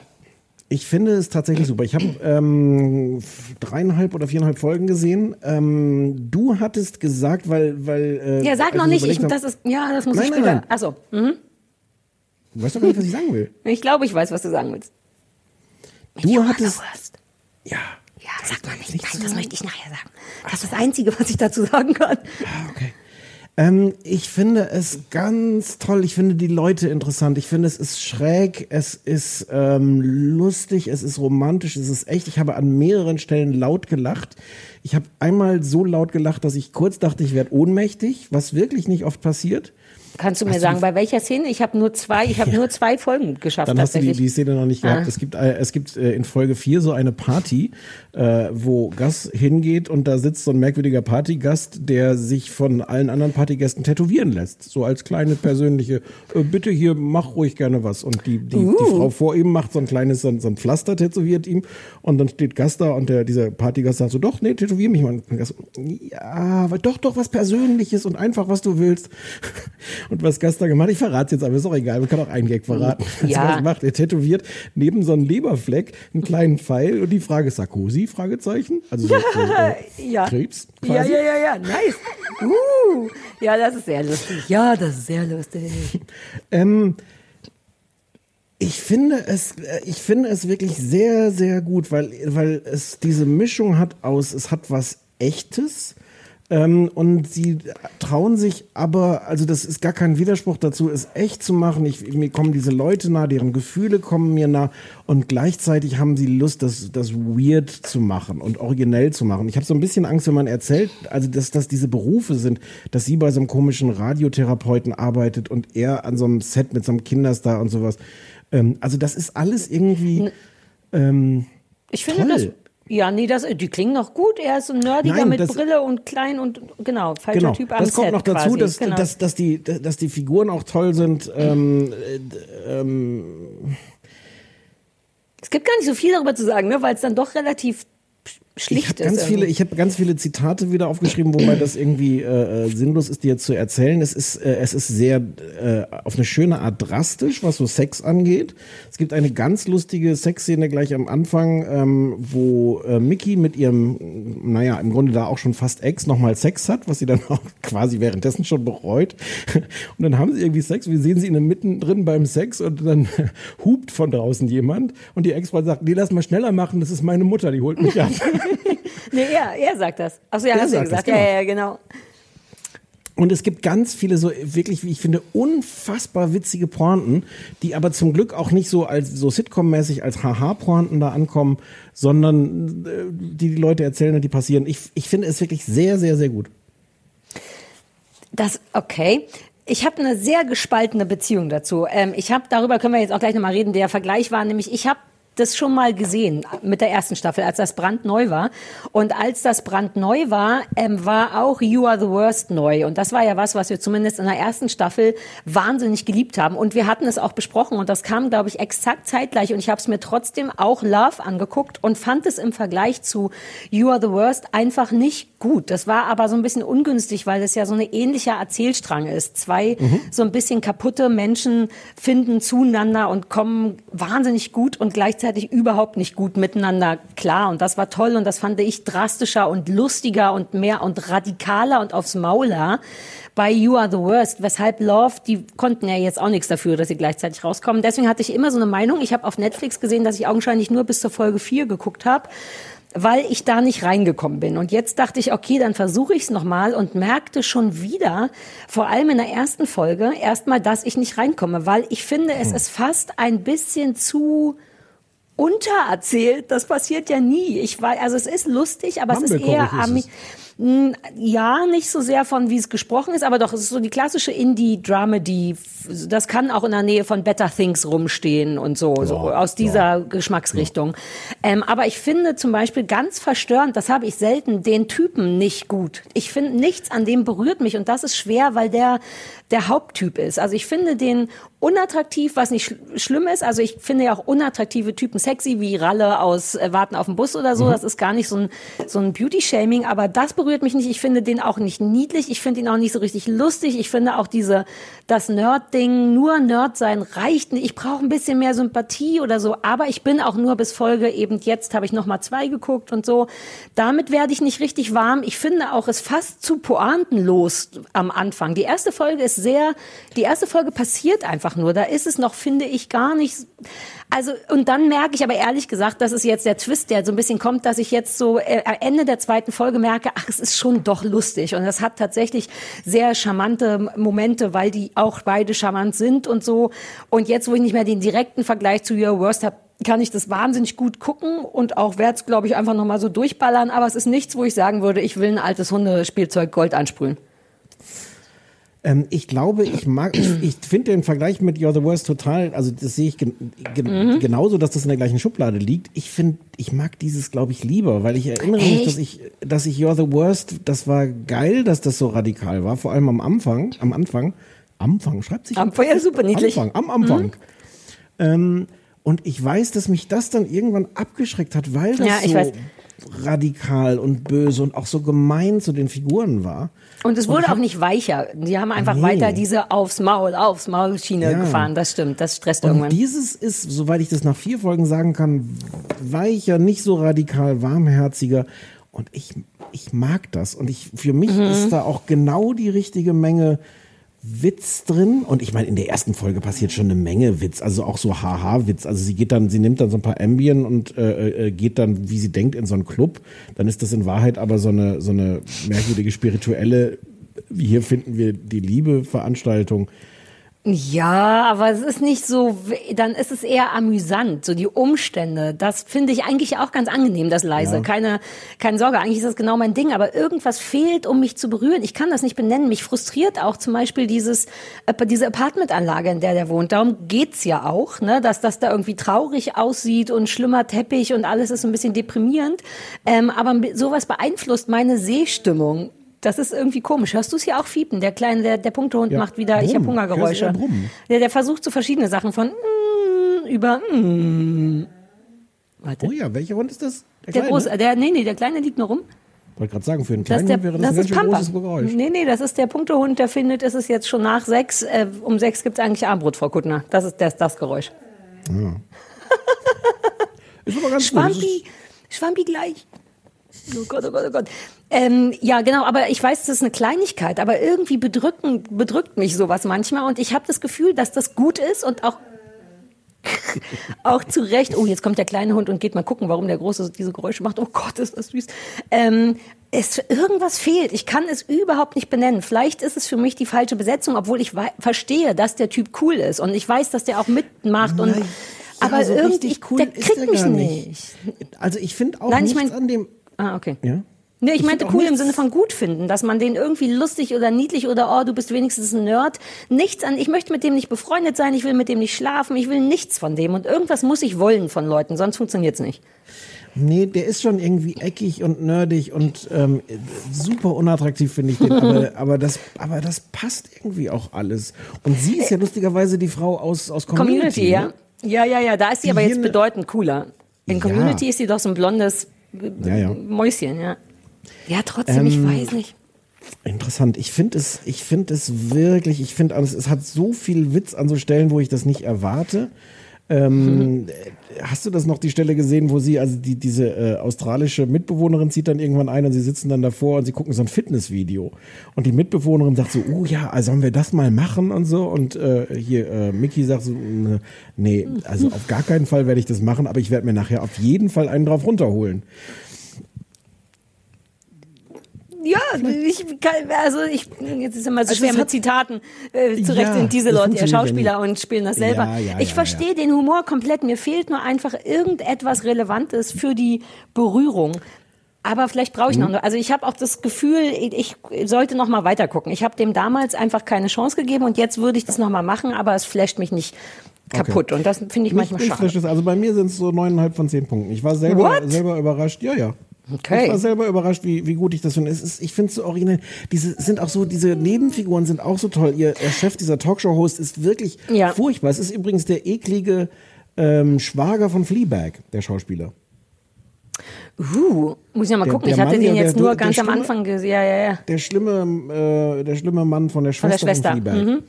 Ich finde es tatsächlich super. Ich habe ähm, dreieinhalb oder viereinhalb Folgen gesehen. Ähm, du hattest gesagt, weil, weil äh, Ja, sag noch nicht. Ich, das ist, ja, das muss Nein, ich nein, später. nein. Achso, mhm. Du weißt doch gar nicht, was ich sagen will. [LAUGHS] ich glaube, ich weiß, was du sagen willst. Du hattest, Ja, sag mal nicht. Nein, das möchte ich nachher sagen. Das ist das Einzige, was ich dazu sagen kann. Ähm, ich finde es ganz toll. Ich finde die Leute interessant. Ich finde es ist schräg, es ist ähm, lustig, es ist romantisch, es ist echt. Ich habe an mehreren Stellen laut gelacht. Ich habe einmal so laut gelacht, dass ich kurz dachte, ich werde ohnmächtig, was wirklich nicht oft passiert. Kannst du mir Hast du sagen, bei welcher Szene? Ich habe nur zwei, ich habe nur zwei Folgen geschafft Dann hast du die, die Szene noch nicht gehabt. Ah. Es gibt, äh, es gibt äh, in Folge 4 so eine Party, äh, wo Gus hingeht und da sitzt so ein merkwürdiger Partygast, der sich von allen anderen Partygästen tätowieren lässt. So als kleine persönliche, äh, bitte hier, mach ruhig gerne was. Und die, die, Uh. die Frau vor ihm macht so ein kleines, so ein, so ein Pflaster tätowiert ihm und dann steht Gast da und der, dieser Partygast sagt so, doch, nee, tätowier mich mal. Und Gast, ja, doch, doch was Persönliches und einfach, was du willst. Und was Gast da gemacht hat, ich verrate jetzt, aber ist auch egal, man kann auch einen Gag verraten. Ja. Also, was macht er? Tätowiert neben so einem Leberfleck einen kleinen Pfeil und die Frage ist Sarkozy? Fragezeichen? Also so, so äh, ja. Krebs Ja, quasi? ja, ja, ja, nice. Uh, ja, das ist sehr lustig. Ja, das ist sehr lustig. [LAUGHS] Ähm, ich finde es, äh, ich finde es wirklich sehr, sehr gut, weil, weil es diese Mischung hat aus, es hat was Echtes. Ähm, und sie trauen sich aber, also das ist gar kein Widerspruch dazu, es echt zu machen. Ich, mir kommen diese Leute nah, deren Gefühle kommen mir nah und gleichzeitig haben sie Lust, das, das weird zu machen und originell zu machen. Ich habe so ein bisschen Angst, wenn man erzählt, also dass das diese Berufe sind, dass sie bei so einem komischen Radiotherapeuten arbeitet und er an so einem Set mit so einem Kinderstar und sowas. Ähm, also das ist alles irgendwie ähm, Ich finde toll. das. Ja, nee, das, die klingen noch gut. Er ist ein Nerdiger Nein, mit das- Brille und klein und genau, falscher Genau, Typ am das kommt Set noch dazu, quasi. dass, genau. dass, dass, die, dass die Figuren auch toll sind. Ähm, äh, ähm, Es gibt gar nicht so viel darüber zu sagen, ne, weil es dann doch relativ schlicht ich habe ist. ganz viele, ich habe ganz viele Zitate wieder aufgeschrieben, wobei das irgendwie äh, äh, sinnlos ist, dir jetzt zu erzählen. Es ist, äh, es ist sehr äh, auf eine schöne Art drastisch, was so Sex angeht. Es gibt eine ganz lustige Sexszene gleich am Anfang, ähm, wo äh, Mickey mit ihrem, naja, im Grunde da auch schon fast Ex nochmal Sex hat, was sie dann auch [LAUGHS] quasi währenddessen schon bereut. Und dann haben sie irgendwie Sex. Wir sehen sie in mittendrin beim Sex und dann [LAUGHS] hupt von draußen jemand und die Ex-Frau sagt, nee, lass mal schneller machen, das ist meine Mutter, die holt mich ab. [LAUGHS] Nee, er, er sagt das. Achso, ja, Er hast du ja sagt das, gesagt. Ja, ja, ja, genau. Und es gibt ganz viele so wirklich, wie ich finde, unfassbar witzige Pointen, die aber zum Glück auch nicht so als so Sitcom-mäßig als Haha-Pointen da ankommen, sondern äh, die die Leute erzählen und die passieren. Ich, ich finde es wirklich sehr, sehr, sehr gut. Das, okay. Ich habe eine sehr gespaltene Beziehung dazu. Ähm, ich habe, darüber können wir jetzt auch gleich nochmal reden, der Vergleich war nämlich, ich habe das schon mal gesehen mit der ersten Staffel, als das brandneu war. Und als das brandneu war, ähm, war auch You Are the Worst neu. Und das war ja was, was wir zumindest in der ersten Staffel wahnsinnig geliebt haben. Und wir hatten es auch besprochen und das kam, glaube ich, exakt zeitgleich. Und ich habe es mir trotzdem auch Love angeguckt und fand es im Vergleich zu You Are the Worst einfach nicht gut. Das war aber so ein bisschen ungünstig, weil es ja so eine ähnliche Erzählstrang ist. Zwei mhm. so ein bisschen kaputte Menschen finden zueinander und kommen wahnsinnig gut und gleichzeitig gleichzeitig überhaupt nicht gut miteinander klar. Und das war toll und das fand ich drastischer und lustiger und mehr und radikaler und aufs Mauler bei You Are the Worst. Weshalb Love, die konnten ja jetzt auch nichts dafür, dass sie gleichzeitig rauskommen. Deswegen hatte ich immer so eine Meinung. Ich habe auf Netflix gesehen, dass ich augenscheinlich nur bis zur Folge 4 geguckt habe weil ich da nicht reingekommen bin. Und jetzt dachte ich, okay, dann versuche ich es nochmal und merkte schon wieder, vor allem in der ersten Folge, erstmal, dass ich nicht reinkomme, weil ich finde, es hm. ist fast ein bisschen zu untererzählt. Das passiert ja nie. Ich weiß, also es ist lustig, aber es ist eher Ami. Ja, nicht so sehr von, wie es gesprochen ist, aber doch, es ist so die klassische Indie-Dramedy. Das kann auch in der Nähe von Better Things rumstehen und so, ja, so aus dieser ja. Geschmacksrichtung. Ja. Ähm, aber ich finde zum Beispiel ganz verstörend, das habe ich selten, den Typen nicht gut. Ich finde, nichts an dem berührt mich und das ist schwer, weil der der Haupttyp ist. Also ich finde den unattraktiv, was nicht schl schlimm ist. Also ich finde ja auch unattraktive Typen sexy, wie Ralle aus äh, Warten auf den Bus oder so. Mhm. Das ist gar nicht so ein, so ein Beauty-Shaming, aber das berührt mich nicht. Ich finde den auch nicht niedlich. Ich finde ihn auch nicht so richtig lustig. Ich finde auch diese, das Nerd-Ding, nur Nerd sein reicht nicht. Ich brauche ein bisschen mehr Sympathie oder so. Aber ich bin auch nur bis Folge eben jetzt habe ich noch mal zwei geguckt und so. Damit werde ich nicht richtig warm. Ich finde auch es fast zu pointenlos am Anfang. Die erste Folge ist sehr, die erste Folge passiert einfach nur. Da ist es noch, finde ich, gar nicht. Also, und dann merke ich aber ehrlich gesagt, das ist jetzt der Twist, der so ein bisschen kommt, dass ich jetzt so äh, Ende der zweiten Folge merke, ach, es ist schon doch lustig. Und es hat tatsächlich sehr charmante Momente, weil die auch beide charmant sind und so. Und jetzt, wo ich nicht mehr den direkten Vergleich zu Your Worst habe, kann ich das wahnsinnig gut gucken und auch werde es, glaube ich, einfach nochmal so durchballern. Aber es ist nichts, wo ich sagen würde, ich will ein altes Hundespielzeug Gold ansprühen. Ähm, ich glaube, ich mag, ich, ich finde den Vergleich mit You're the Worst total, also das sehe ich gen, gen, mhm. genauso, dass das in der gleichen Schublade liegt. Ich finde, ich mag dieses, glaube ich, lieber, weil ich erinnere Echt? mich, dass ich, dass ich You're the Worst, das war geil, dass das so radikal war, vor allem am Anfang, am Anfang, Anfang, schreibt sich. Am ja super niedlich. Anfang, am Anfang. Mhm. Ähm, und ich weiß, dass mich das dann irgendwann abgeschreckt hat, weil das ja, so radikal und böse und auch so gemein zu den Figuren war. Und es wurde und auch nicht weicher. Die haben einfach nee. weiter diese aufs Maul, aufs Maul Schiene ja. gefahren. Das stimmt, das stresst und irgendwann. Dieses ist, soweit ich das nach vier Folgen sagen kann, weicher, nicht so radikal, warmherziger. Und ich, ich mag das. Und ich, für mich mhm. ist da auch genau die richtige Menge Witz drin. Und ich meine, in der ersten Folge passiert schon eine Menge Witz, also auch so Haha-Witz. Also sie geht dann, sie nimmt dann so ein paar Ambien und äh, äh, geht dann, wie sie denkt, in so einen Club. Dann ist das in Wahrheit aber so eine, so eine merkwürdige spirituelle, wie hier finden wir die Liebe-Veranstaltung. Ja, aber es ist nicht so, dann ist es eher amüsant, so die Umstände. Das finde ich eigentlich auch ganz angenehm, das leise. Ja. Keine, keine Sorge, eigentlich ist das genau mein Ding, aber irgendwas fehlt, um mich zu berühren. Ich kann das nicht benennen. Mich frustriert auch zum Beispiel dieses, diese Apartmentanlage, in der der wohnt. Darum geht's ja auch, ne, dass das da irgendwie traurig aussieht und schlimmer Teppich und alles ist ein bisschen deprimierend. Ähm, aber sowas beeinflusst meine Sehstimmung das ist irgendwie komisch. Hörst du es hier auch fiepen? Der kleine, der, der Punktehund ja. macht wieder, Brumm. ich habe Hungergeräusche. Der, der versucht so verschiedene Sachen von mm, über mm. Warte. Oh ja, welcher Hund ist das? Der, der große, der, nee, nee, der kleine liegt nur rum. Wollte gerade sagen, für einen kleinen das der, wäre das, das ein ganz großes Geräusch. Nee, nee, das ist der Punktehund, der findet, es ist jetzt schon nach sechs. Äh, um sechs gibt es eigentlich Armbrot, Frau Kuttner. Das ist das, das Geräusch. Ja. [LAUGHS] ist aber ganz Schwampi. Schwampi gleich. Oh Gott, oh Gott, oh Gott. Ähm, ja, genau, aber ich weiß, das ist eine Kleinigkeit, aber irgendwie bedrücken, bedrückt mich sowas manchmal und ich habe das Gefühl, dass das gut ist und auch [LAUGHS] auch zu Recht. Oh, jetzt kommt der kleine Hund und geht mal gucken, warum der Große diese Geräusche macht. Oh Gott, ist das süß. Ähm, es irgendwas fehlt. Ich kann es überhaupt nicht benennen. Vielleicht ist es für mich die falsche Besetzung, obwohl ich verstehe, dass der Typ cool ist und ich weiß, dass der auch mitmacht und Nein, aber so irgendwie richtig cool der ist kriegt mich nicht. nicht. Also ich finde auch Nein, ich nichts mein- an dem. Ah, okay. Ja? Nee, ich, Ich meinte cool im nichts- Sinne von gut finden, dass man den irgendwie lustig oder niedlich oder oh, du bist wenigstens ein Nerd. Nichts an, ich möchte mit dem nicht befreundet sein, ich will mit dem nicht schlafen, ich will nichts von dem und irgendwas muss ich wollen von Leuten, sonst funktioniert's nicht. Nee, der ist schon irgendwie eckig und nerdig und ähm, super unattraktiv, finde ich den. Aber, [LAUGHS] aber, das, aber das passt irgendwie auch alles. Und sie ist ja lustigerweise die Frau aus, aus Community. Community, ja. ne? Ja, ja, ja, da ist sie aber jetzt ne- bedeutend cooler. In Ja. Community ist sie doch so ein blondes Ja, ja. Mäuschen, ja. Ja, trotzdem, ich Ähm, weiß nicht. Interessant. Ich finde es, ich finde es wirklich, ich finde es, es hat so viel Witz an so Stellen, wo ich das nicht erwarte. Ähm, [LAUGHS] Hast du das noch die Stelle gesehen, wo sie, also die, diese äh, australische Mitbewohnerin zieht dann irgendwann ein und sie sitzen dann davor und sie gucken so ein Fitnessvideo. Und die Mitbewohnerin sagt so, oh ja, also sollen wir das mal machen und so. Und äh, hier, äh, Mickey sagt so, ne, nee, also auf gar keinen Fall werde ich das machen, aber ich werde mir nachher auf jeden Fall einen drauf runterholen. Ja, ich kann, also ich, jetzt ist immer so Also schwer mit Zitaten. Äh, zurecht Ja, sind diese Leute ja Schauspieler und spielen das selber. Ja, ja, ich verstehe den Humor komplett. Mir fehlt nur einfach irgendetwas Relevantes für die Berührung. Aber vielleicht brauche ich noch. Also ich habe auch das Gefühl, ich sollte noch mal weiter gucken. Ich habe dem damals einfach keine Chance gegeben und jetzt würde ich das noch mal machen, aber es flasht mich nicht kaputt. Und das finde ich Mich- manchmal mich schade. Also bei mir sind es so neuneinhalb von zehn Punkten. Ich war selber, What? selber überrascht. Ja, ja. Okay. Ich war selber überrascht, wie, wie gut ich das finde. Es ist, ich finde es so originell. Diese sind auch so, diese Nebenfiguren sind auch so toll. Ihr, ihr Chef, dieser Talkshow-Host, ist wirklich Ja. furchtbar. Es ist übrigens der eklige ähm, Schwager von Fleabag, der Schauspieler. Uh, muss ich noch mal Der- gucken. der Ich hatte Mann, den jetzt der- nur ganz am Stimme- Anfang gesehen. Ja, ja, ja. Der schlimme, äh, der schlimme Mann von der Von der Schwester von, Schwester. Fleabag. Mhm.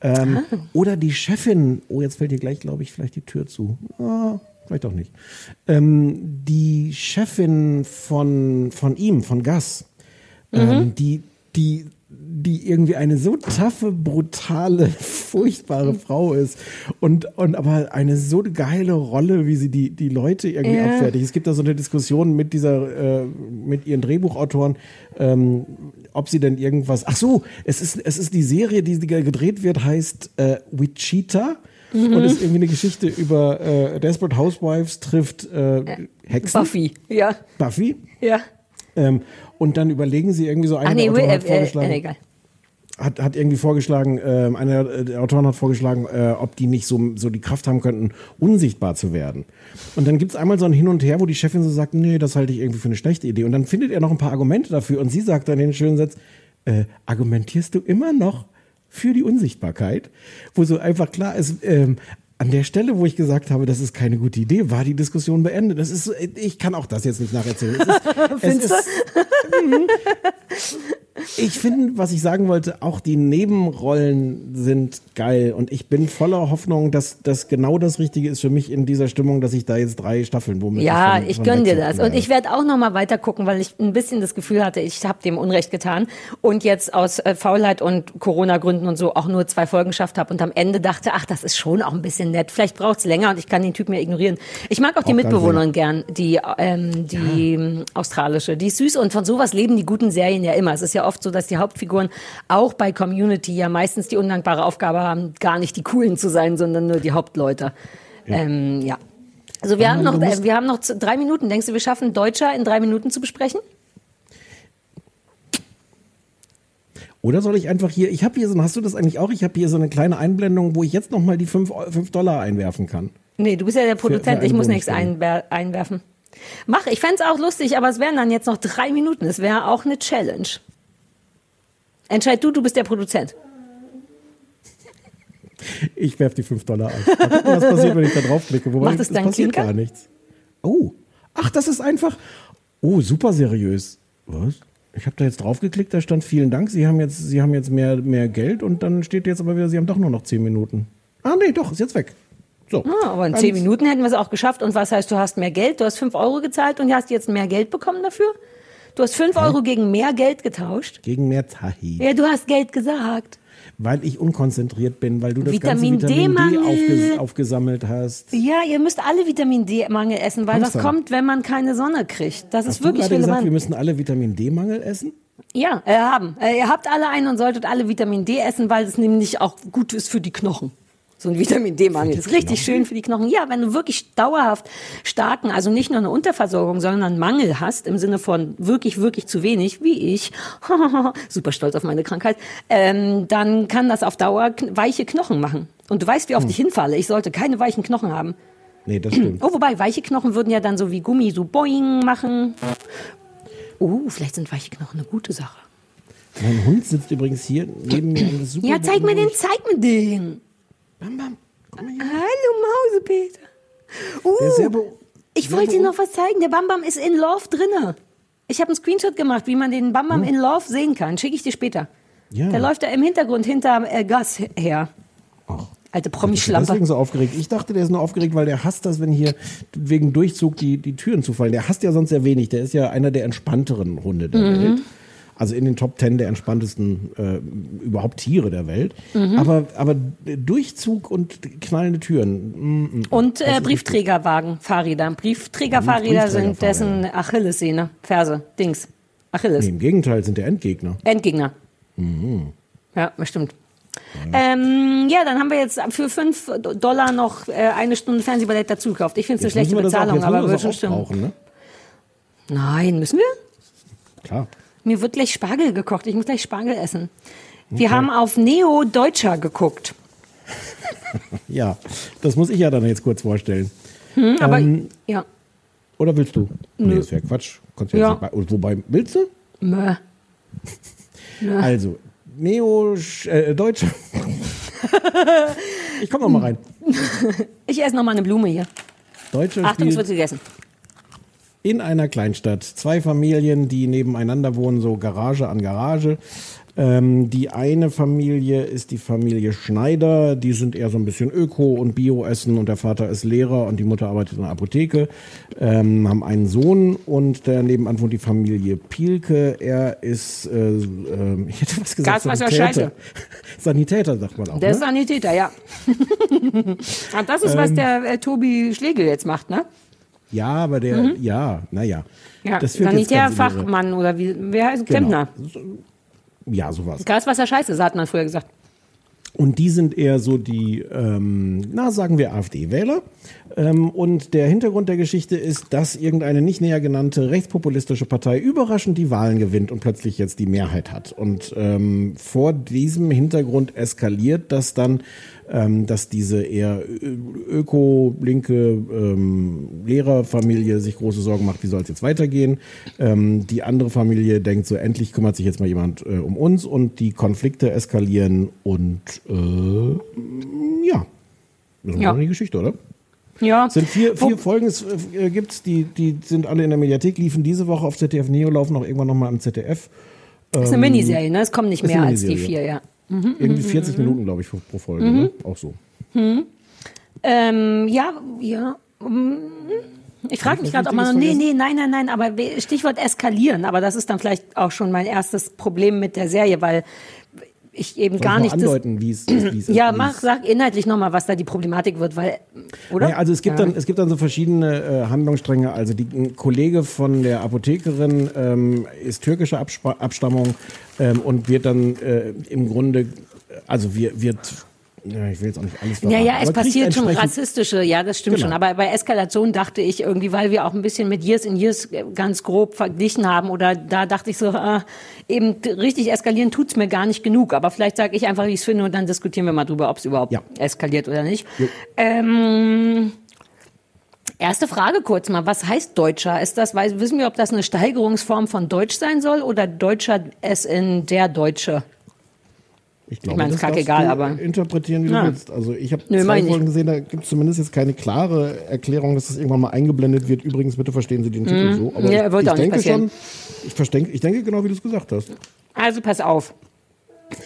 Ähm, Oder die Chefin, oh, jetzt fällt hier gleich, glaube ich, vielleicht die Tür zu. Ah, vielleicht auch nicht. Ähm, die Chefin von, von ihm, von Gus, ähm, die, die, die irgendwie eine so taffe, brutale, [LAUGHS] furchtbare Frau ist und, und aber eine so geile Rolle, wie sie die, die Leute irgendwie Ja. abfertigt. Es gibt da so eine Diskussion mit dieser, äh, mit ihren Drehbuchautoren, ähm, ob sie denn irgendwas, ach so, es ist, es ist die Serie, die gedreht wird, heißt äh, Wichita. Mhm. Und ist irgendwie eine Geschichte über äh, Desperate Housewives trifft äh, Hexen. Buffy, ja. Buffy. Ja. Ähm, und dann überlegen sie irgendwie so eine Ach nee, der Autoren hat äh, äh, vorgeschlagen, äh, egal. hat, hat irgendwie vorgeschlagen, ähm, einer der Autoren hat vorgeschlagen, äh, ob die nicht so, so die Kraft haben könnten, unsichtbar zu werden. Und dann gibt's einmal so ein Hin und Her, wo die Chefin so sagt, nee, das halte ich irgendwie für eine schlechte Idee. Und dann findet er noch ein paar Argumente dafür und sie sagt dann den schönen Satz, äh, argumentierst du immer noch für die Unsichtbarkeit? Wo so einfach klar ist, ähm, an der Stelle, wo ich gesagt habe, das ist keine gute Idee, war die Diskussion beendet. Das ist ich kann auch das jetzt nicht nacherzählen. Es ist, [LAUGHS] es ist, Mhm. Ich finde, was ich sagen wollte, auch die Nebenrollen sind geil und ich bin voller Hoffnung, dass das genau das Richtige ist für mich in dieser Stimmung, dass ich da jetzt drei Staffeln womit Ja, von- ich von gönn dir das. Und ich werde auch noch mal weiter gucken, weil ich ein bisschen das Gefühl hatte, ich habe dem Unrecht getan und jetzt aus äh, Faulheit und Corona-Gründen und so auch nur zwei Folgen geschafft habe und am Ende dachte, ach, das ist schon auch ein bisschen nett. Vielleicht braucht's länger und ich kann den Typ mehr ignorieren. Ich mag auch die gar nicht Mitbewohnerin gern, die, ähm, die ähm, australische. Die ist süß und von sowas leben die guten Serien ja immer. Es ist ja oft so, dass die Hauptfiguren auch bei Community ja meistens die undankbare Aufgabe haben, gar nicht die coolen zu sein, sondern nur die Hauptleute. Ja. Ähm, ja. Also wir haben noch, äh, wir haben noch drei Minuten. Denkst du, wir schaffen Deutscher in drei Minuten zu besprechen? Oder soll ich einfach hier, ich habe hier so, hast du das eigentlich auch? Ich habe hier so eine kleine Einblendung, wo ich jetzt noch mal die 5 fünf Dollar einwerfen kann. Nee, du bist ja der Produzent, ich muss nichts einwer einwerfen. Mach, ich fänd's auch lustig, aber es wären dann jetzt noch drei Minuten. Es wäre auch eine Challenge. Entscheid du, du bist der Produzent. Ich werf die 5 Dollar ein. Mal gucken, was passiert, wenn ich da draufklicke. Wobei, Macht es dein passiert Klinker? gar nichts. Oh, ach, das ist einfach. Oh, super seriös. Was? Ich habe da jetzt draufgeklickt, da stand vielen Dank. Sie haben jetzt, Sie haben jetzt mehr, mehr Geld und dann steht jetzt aber wieder, Sie haben doch nur noch 10 Minuten. Ah, nee, doch, ist jetzt weg. So. Ah, aber in zehn Minuten hätten wir es auch geschafft. Und was heißt, du hast mehr Geld? Du hast fünf Euro gezahlt und hast jetzt mehr Geld bekommen dafür? Du hast fünf Euro gegen mehr Geld getauscht? Gegen mehr Tahi. Ja, du hast Geld gesagt. Weil ich unkonzentriert bin, weil du das Vitamin ganze Vitamin D, D-Mangel. aufges aufgesammelt hast. Ja, ihr müsst alle Vitamin D-Mangel essen, weil Kommst das kommt, wenn man keine Sonne kriegt. Das Hast ist du wirklich gerade gesagt, wir relevant. müssen alle Vitamin D-Mangel essen? Ja, äh, haben. Äh, ihr habt alle einen und solltet alle Vitamin D essen, weil es nämlich auch gut ist für die Knochen. So ein Vitamin D-Mangel ist richtig schön für die Knochen. Ja, wenn du wirklich dauerhaft starken, also nicht nur eine Unterversorgung, sondern einen Mangel hast, im Sinne von wirklich, wirklich zu wenig, wie ich, [LAUGHS] super stolz auf meine Krankheit, ähm, dann kann das auf Dauer weiche Knochen machen. Und du weißt, wie oft ich hinfalle. Ich sollte keine weichen Knochen haben. Nee, das stimmt. [CLEARS THROAT] Oh, wobei, weiche Knochen würden ja dann so wie Gummi so boing machen. Oh, vielleicht sind weiche Knochen eine gute Sache. Mein Hund sitzt übrigens hier neben mir. super Ja, zeig mir den, zeig mir den. Bam, bam. Hallo Mausepeter. Uh, Der ist sehr be- ich wollte dir noch was zeigen. Der Bambam ist in Love drinne. Ich habe einen Screenshot gemacht, wie man den Bambam in Love sehen kann. Schicke ich dir später. Ja. Der läuft da im Hintergrund hinter äh, Gas her. Alte Bist du Promischlampe. deswegen so aufgeregt? Ich dachte, der ist nur aufgeregt, weil der hasst das, wenn hier wegen Durchzug die, die Türen zufallen. Der hasst ja sonst sehr wenig. Der ist ja einer der entspannteren Hunde der Mhm. Welt. Also in den Top Ten der entspanntesten äh, überhaupt Tiere der Welt. Mhm. Aber, aber Durchzug und knallende Türen. mm, mm. Und äh, ist Briefträgerwagen, Fahrräder. Briefträgerfahrräder Und sind dessen Achillessehne, Ferse, Dings. Achilles. Nee, im Gegenteil sind der Endgegner. Endgegner. Mhm. Ja, bestimmt. Ähm, ja, dann haben wir jetzt für 5 Dollar noch äh, eine Stunde Fernsehballett dazu gekauft. Ich finde es eine schlechte auch- Bezahlung, müssen aber wir wird schon auch stimmen. brauchen, ne? Nein, müssen wir? Klar. Mir wird gleich Spargel gekocht. Ich muss gleich Spargel essen. Wir Okay. haben auf Neo Deutscher geguckt. [LAUGHS] Ja, das muss ich ja dann jetzt kurz vorstellen. Hm, aber Ähm, ja. Oder willst du? Nö. Nee, das wäre Quatsch. Kannst Ja. nicht bei, wobei, willst du? Mö. [LAUGHS] Also, Neo, äh, Deutscher. [LAUGHS] ich komm noch mal rein. Ich esse noch mal eine Blume hier. Deutscher Achtung, es wird gegessen. In einer Kleinstadt. Zwei Familien, die nebeneinander wohnen, so Garage an Garage. Ähm, die eine Familie ist die Familie Schneider. Die sind eher so ein bisschen Öko und Bio essen und der Vater ist Lehrer und die Mutter arbeitet in der Apotheke. Ähm, haben einen Sohn und der nebenan wohnt die Familie Pielke. Er ist, äh, äh, [LAUGHS] ich hätte was gesagt, Gaswasser, Sanitäter. [LAUGHS] Sanitäter sagt man auch. Der ne? Sanitäter, ja. Und [LAUGHS] das ist, was Ähm. der äh, Tobi Schlegel jetzt macht, ne? Ja, aber der, Mhm. ja, naja. Ja, Das führt jetzt ganz in die Irre. Sanitärfachmann oder wie, wer heißt Genau. Klempner? Ja, sowas. Gaswasser Scheiße, hat man früher gesagt. Und die sind eher so die, ähm, na sagen wir AfD-Wähler. Ähm, und der Hintergrund der Geschichte ist, dass irgendeine nicht näher genannte rechtspopulistische Partei überraschend die Wahlen gewinnt und plötzlich jetzt die Mehrheit hat. Und ähm, vor diesem Hintergrund eskaliert das dann, ähm, dass diese eher öko-linke ähm, Lehrerfamilie sich große Sorgen macht, wie soll es jetzt weitergehen. Ähm, die andere Familie denkt so, endlich kümmert sich jetzt mal jemand äh, um uns und die Konflikte eskalieren und äh, ja, das ist Ja. die Geschichte, oder? Ja. Es sind vier, vier Folgen, es äh, gibt's, die, die sind alle in der Mediathek, liefen diese Woche auf ZDF Neo, laufen auch irgendwann nochmal am ZDF. Das ist eine Ähm, Miniserie, ne? Es kommen nicht mehr eine als die vier, ja. Mhm, Irgendwie mhm, 40 mhm, Minuten, glaube ich, pro Folge, Mhm. ne? Auch so. Hm. Ähm, ja, ja. Ich frage mich gerade, ob man. Nee, nee, nein, nein, nein, aber Stichwort eskalieren. Aber das ist dann vielleicht auch schon mein erstes Problem mit der Serie, weil ich eben Soll gar ich nicht. andeuten, wie es [CLEARS THROAT] ja, wie mach, sag inhaltlich nochmal, was da die Problematik wird, weil. Oder? Naja, also es gibt Ja. dann es gibt dann so verschiedene äh, Handlungsstränge. Also die, ein Kollege von der Apothekerin ähm, ist türkischer Abspa Abstammung ähm, und wird dann äh, im Grunde, also wir, wird, ja, ich will jetzt auch nicht alles Ja, verraten, ja, es aber kriegt passiert schon rassistische, ja, das stimmt Genau. schon. Aber bei Eskalation dachte ich irgendwie, weil wir auch ein bisschen mit Years in Years ganz grob verglichen haben, oder da dachte ich so, ah, eben richtig eskalieren tut's mir gar nicht genug. Aber vielleicht sage ich einfach, wie ich es finde, und dann diskutieren wir mal drüber, ob es überhaupt eskaliert oder nicht. Ähm, erste Frage kurz mal, was heißt Deutscher? Ist das, wissen wir, ob das eine Steigerungsform von Deutsch sein soll oder Deutscher es in der Deutsche? Ich glaube, Ich meine, das ist du aber- interpretieren, wie Ja. du willst. Also ich habe zwei mein Folgen gesehen, da gibt es zumindest jetzt keine klare Erklärung, dass das irgendwann mal eingeblendet wird. Übrigens, bitte verstehen Sie den Titel Mhm. so. Aber Ja, ich, ich denke passieren. schon, ich, verdenke, ich denke genau, wie du es gesagt hast. Also pass auf.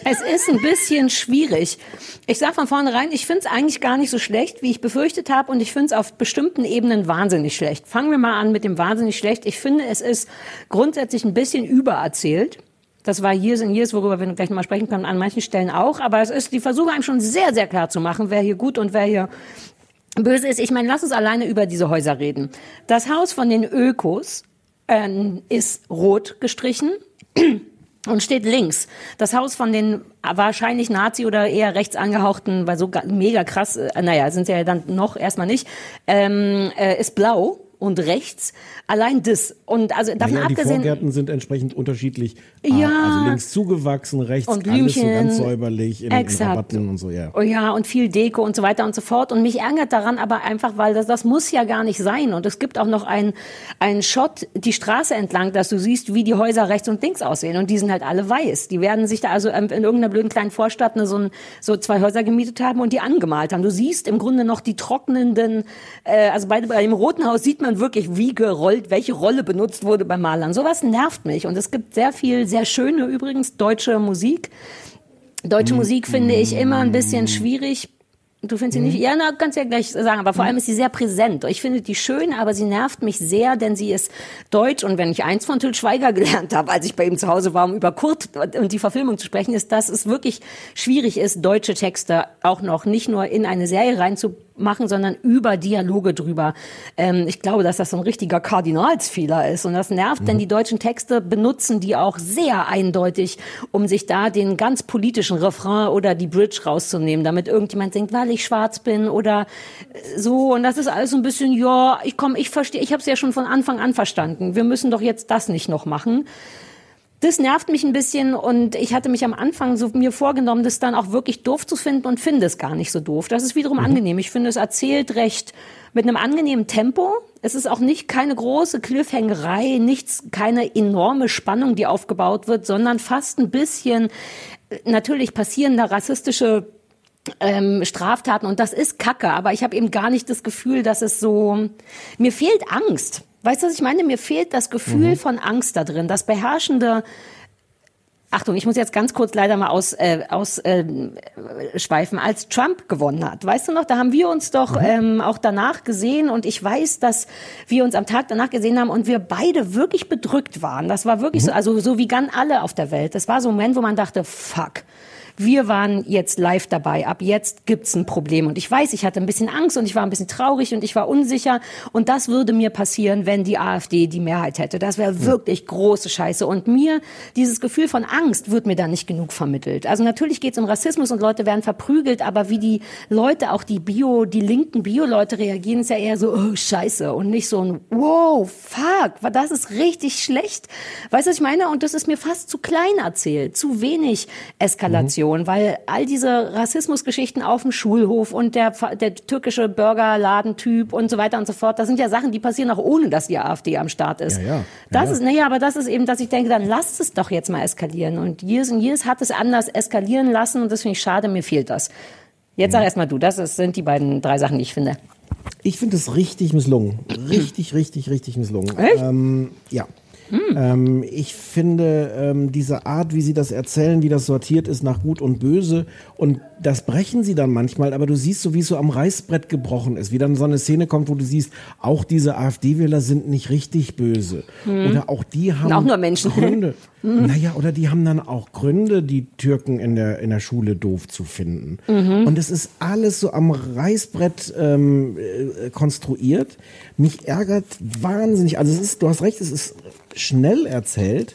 Es ist ein bisschen schwierig. Ich sage von vornherein, ich finde es eigentlich gar nicht so schlecht, wie ich befürchtet habe. Und ich finde es auf bestimmten Ebenen wahnsinnig schlecht. Fangen wir mal an mit dem wahnsinnig schlecht. Ich finde, es ist grundsätzlich ein bisschen übererzählt. Das war Years and Years, worüber wir gleich nochmal sprechen können, an manchen Stellen auch. Aber es ist, die versuchen einem schon sehr, sehr klar zu machen, wer hier gut und wer hier böse ist. Ich meine, lass uns alleine über diese Häuser reden. Das Haus von den Ökos äh, ist rot gestrichen. [CLEARS THROAT] Und steht links. Das Haus von den wahrscheinlich Nazi oder eher rechts angehauchten, weil so ga- mega krass, äh, naja, sind sie ja dann noch erstmal nicht, ähm, äh, ist blau und rechts. Allein das. Und also davon Naja, die abgesehen. Vorgärten sind entsprechend unterschiedlich. Ja. Ah, Also links zugewachsen, rechts Und alles so ganz säuberlich in, in Exakt. Rabatten und so, ja. Oh ja, und viel Deko und so weiter und so fort. Und mich ärgert daran aber einfach, weil das, das muss ja gar nicht sein. Und es gibt auch noch einen, einen Shot die Straße entlang, dass du siehst, wie die Häuser rechts und links aussehen. Und die sind halt alle weiß. Die werden sich da also ähm, in irgendeiner blöden kleinen Vorstadt ne, so, ein, so zwei Häuser gemietet haben und die angemalt haben. Du siehst im Grunde noch die trocknenden, äh, also bei, bei dem Roten Haus sieht man wirklich, wie gerollt, welche Rolle benutzt wurde beim Malern. Sowas nervt mich. Und es gibt sehr viel, sehr schöne übrigens deutsche Musik. Deutsche Musik finde ich immer ein bisschen schwierig. Du findest sie nicht? Ja, na, kannst ja gleich sagen, aber vor allem ist sie sehr präsent. Ich finde die schön, aber sie nervt mich sehr, denn sie ist deutsch. Und wenn ich eins von Till Schweiger [LAUGHS] gelernt habe, als ich bei ihm zu Hause war, um über Kurt und die Verfilmung zu sprechen, ist, dass es wirklich schwierig ist, deutsche Texte auch noch nicht nur in eine Serie reinzumachen, sondern über Dialoge drüber. Ähm, ich glaube, dass das so ein richtiger Kardinalsfehler ist. Und das nervt, denn die deutschen Texte benutzen die auch sehr eindeutig, um sich da den ganz politischen Refrain oder die Bridge rauszunehmen, damit irgendjemand denkt, weil ich schwarz bin oder so. Und das ist alles so ein bisschen, ja, ich komm, ich verstehe, ich habe es ja schon von Anfang an verstanden. Wir müssen doch jetzt das nicht noch machen. Das nervt mich ein bisschen und ich hatte mich am Anfang so mir vorgenommen, das dann auch wirklich doof zu finden und finde es gar nicht so doof. Das ist wiederum angenehm. Ich finde, es erzählt recht mit einem angenehmen Tempo. Es ist auch nicht keine große Cliffhangerei, nichts, keine enorme Spannung, die aufgebaut wird, sondern fast ein bisschen, äh, natürlich passieren da rassistische ähm, Straftaten und das ist Kacke, aber ich habe eben gar nicht das Gefühl, dass es so, mir fehlt Angst. Weißt du, was ich meine? Mir fehlt das Gefühl von Angst da drin, das beherrschende, Achtung, ich muss jetzt ganz kurz leider mal aus, äh, aus äh, schweifen, als Trump gewonnen hat. Weißt du noch, da haben wir uns doch ähm, auch danach gesehen und ich weiß, dass wir uns am Tag danach gesehen haben und wir beide wirklich bedrückt waren. Das war wirklich so, also so wie ganz alle auf der Welt. Das war so ein Moment, wo man dachte, fuck. Wir waren jetzt live dabei. Ab jetzt gibt's ein Problem. Und ich weiß, ich hatte ein bisschen Angst und ich war ein bisschen traurig und ich war unsicher. Und das würde mir passieren, wenn die AfD die Mehrheit hätte. Das wäre wirklich große Scheiße. Und mir, dieses Gefühl von Angst wird mir da nicht genug vermittelt. Also natürlich geht's um Rassismus und Leute werden verprügelt, aber wie die Leute, auch die Bio, die linken Bio-Leute reagieren, ist ja eher so, oh, Scheiße. Und nicht so ein, wow, fuck, das ist richtig schlecht. Weißt du, was ich meine? Und das ist mir fast zu klein erzählt. Zu wenig Eskalation weil all diese Rassismusgeschichten auf dem Schulhof und der, der türkische Burgerladentyp und so weiter und so fort, das sind ja Sachen, die passieren auch ohne, dass die AfD am Start ist. Ja, ja. Ja, das ja. ist, naja, aber das ist eben, dass ich denke, dann lasst es doch jetzt mal eskalieren. Und Years and Years hat es anders eskalieren lassen und das finde ich schade, mir fehlt das. Jetzt sag erst mal du, das ist, sind die beiden, drei Sachen, die ich finde. Ich finde es richtig misslungen. Richtig, richtig, richtig misslungen. Echt? Ähm, ja. Ähm, ich finde ähm, diese Art, wie sie das erzählen, wie das sortiert ist nach Gut und Böse und das brechen sie dann manchmal, aber du siehst so, wie es so am Reißbrett gebrochen ist, wie dann so eine Szene kommt, wo du siehst, auch diese AfD-Wähler sind nicht richtig böse Mhm. oder auch die haben auch nur Menschen. Gründe. [LAUGHS] Mhm. Naja, oder die haben dann auch Gründe, die Türken in der, in der Schule doof zu finden. Mhm. Und es ist alles so am Reißbrett ähm, äh, konstruiert. Mich ärgert wahnsinnig. Also es ist, du hast recht, es ist schnell erzählt.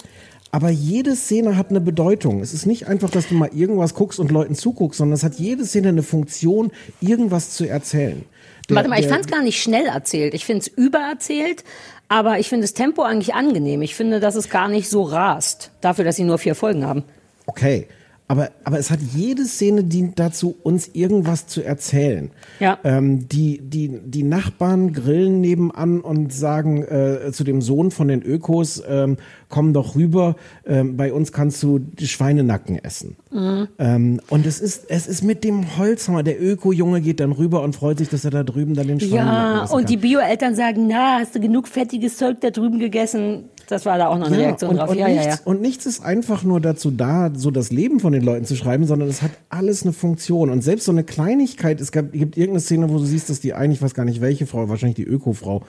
Aber jede Szene hat eine Bedeutung. Es ist nicht einfach, dass du mal irgendwas guckst und Leuten zuguckst, sondern es hat jede Szene eine Funktion, irgendwas zu erzählen. Der- Warte mal, ich fand es gar nicht schnell erzählt. Ich finde es übererzählt, aber ich finde das Tempo eigentlich angenehm. Ich finde, dass es gar nicht so rast, dafür, dass sie nur vier Folgen haben. Okay, aber, aber es hat jede Szene dient dazu, uns irgendwas zu erzählen. Ja. Ähm, die, die, die Nachbarn grillen nebenan und sagen äh, zu dem Sohn von den Ökos, ähm, komm doch rüber, ähm, bei uns kannst du die Schweinenacken essen. Mhm. Ähm, und es ist, es ist mit dem Holzhammer. Der Öko-Junge geht dann rüber und freut sich, dass er da drüben dann den Schweinenacken Ja, und kann. die Bio-Eltern sagen, na, hast du genug fettiges Zeug da drüben gegessen? Das war da auch noch eine Reaktion und, drauf. Und, ja, ja, nichts, ja. und nichts ist einfach nur dazu da, so das Leben von den Leuten zu schreiben, sondern es hat alles eine Funktion. Und selbst so eine Kleinigkeit, es gab, gibt irgendeine Szene, wo du siehst, dass die eigentlich, ich weiß gar nicht welche Frau, wahrscheinlich die Öko-Frau,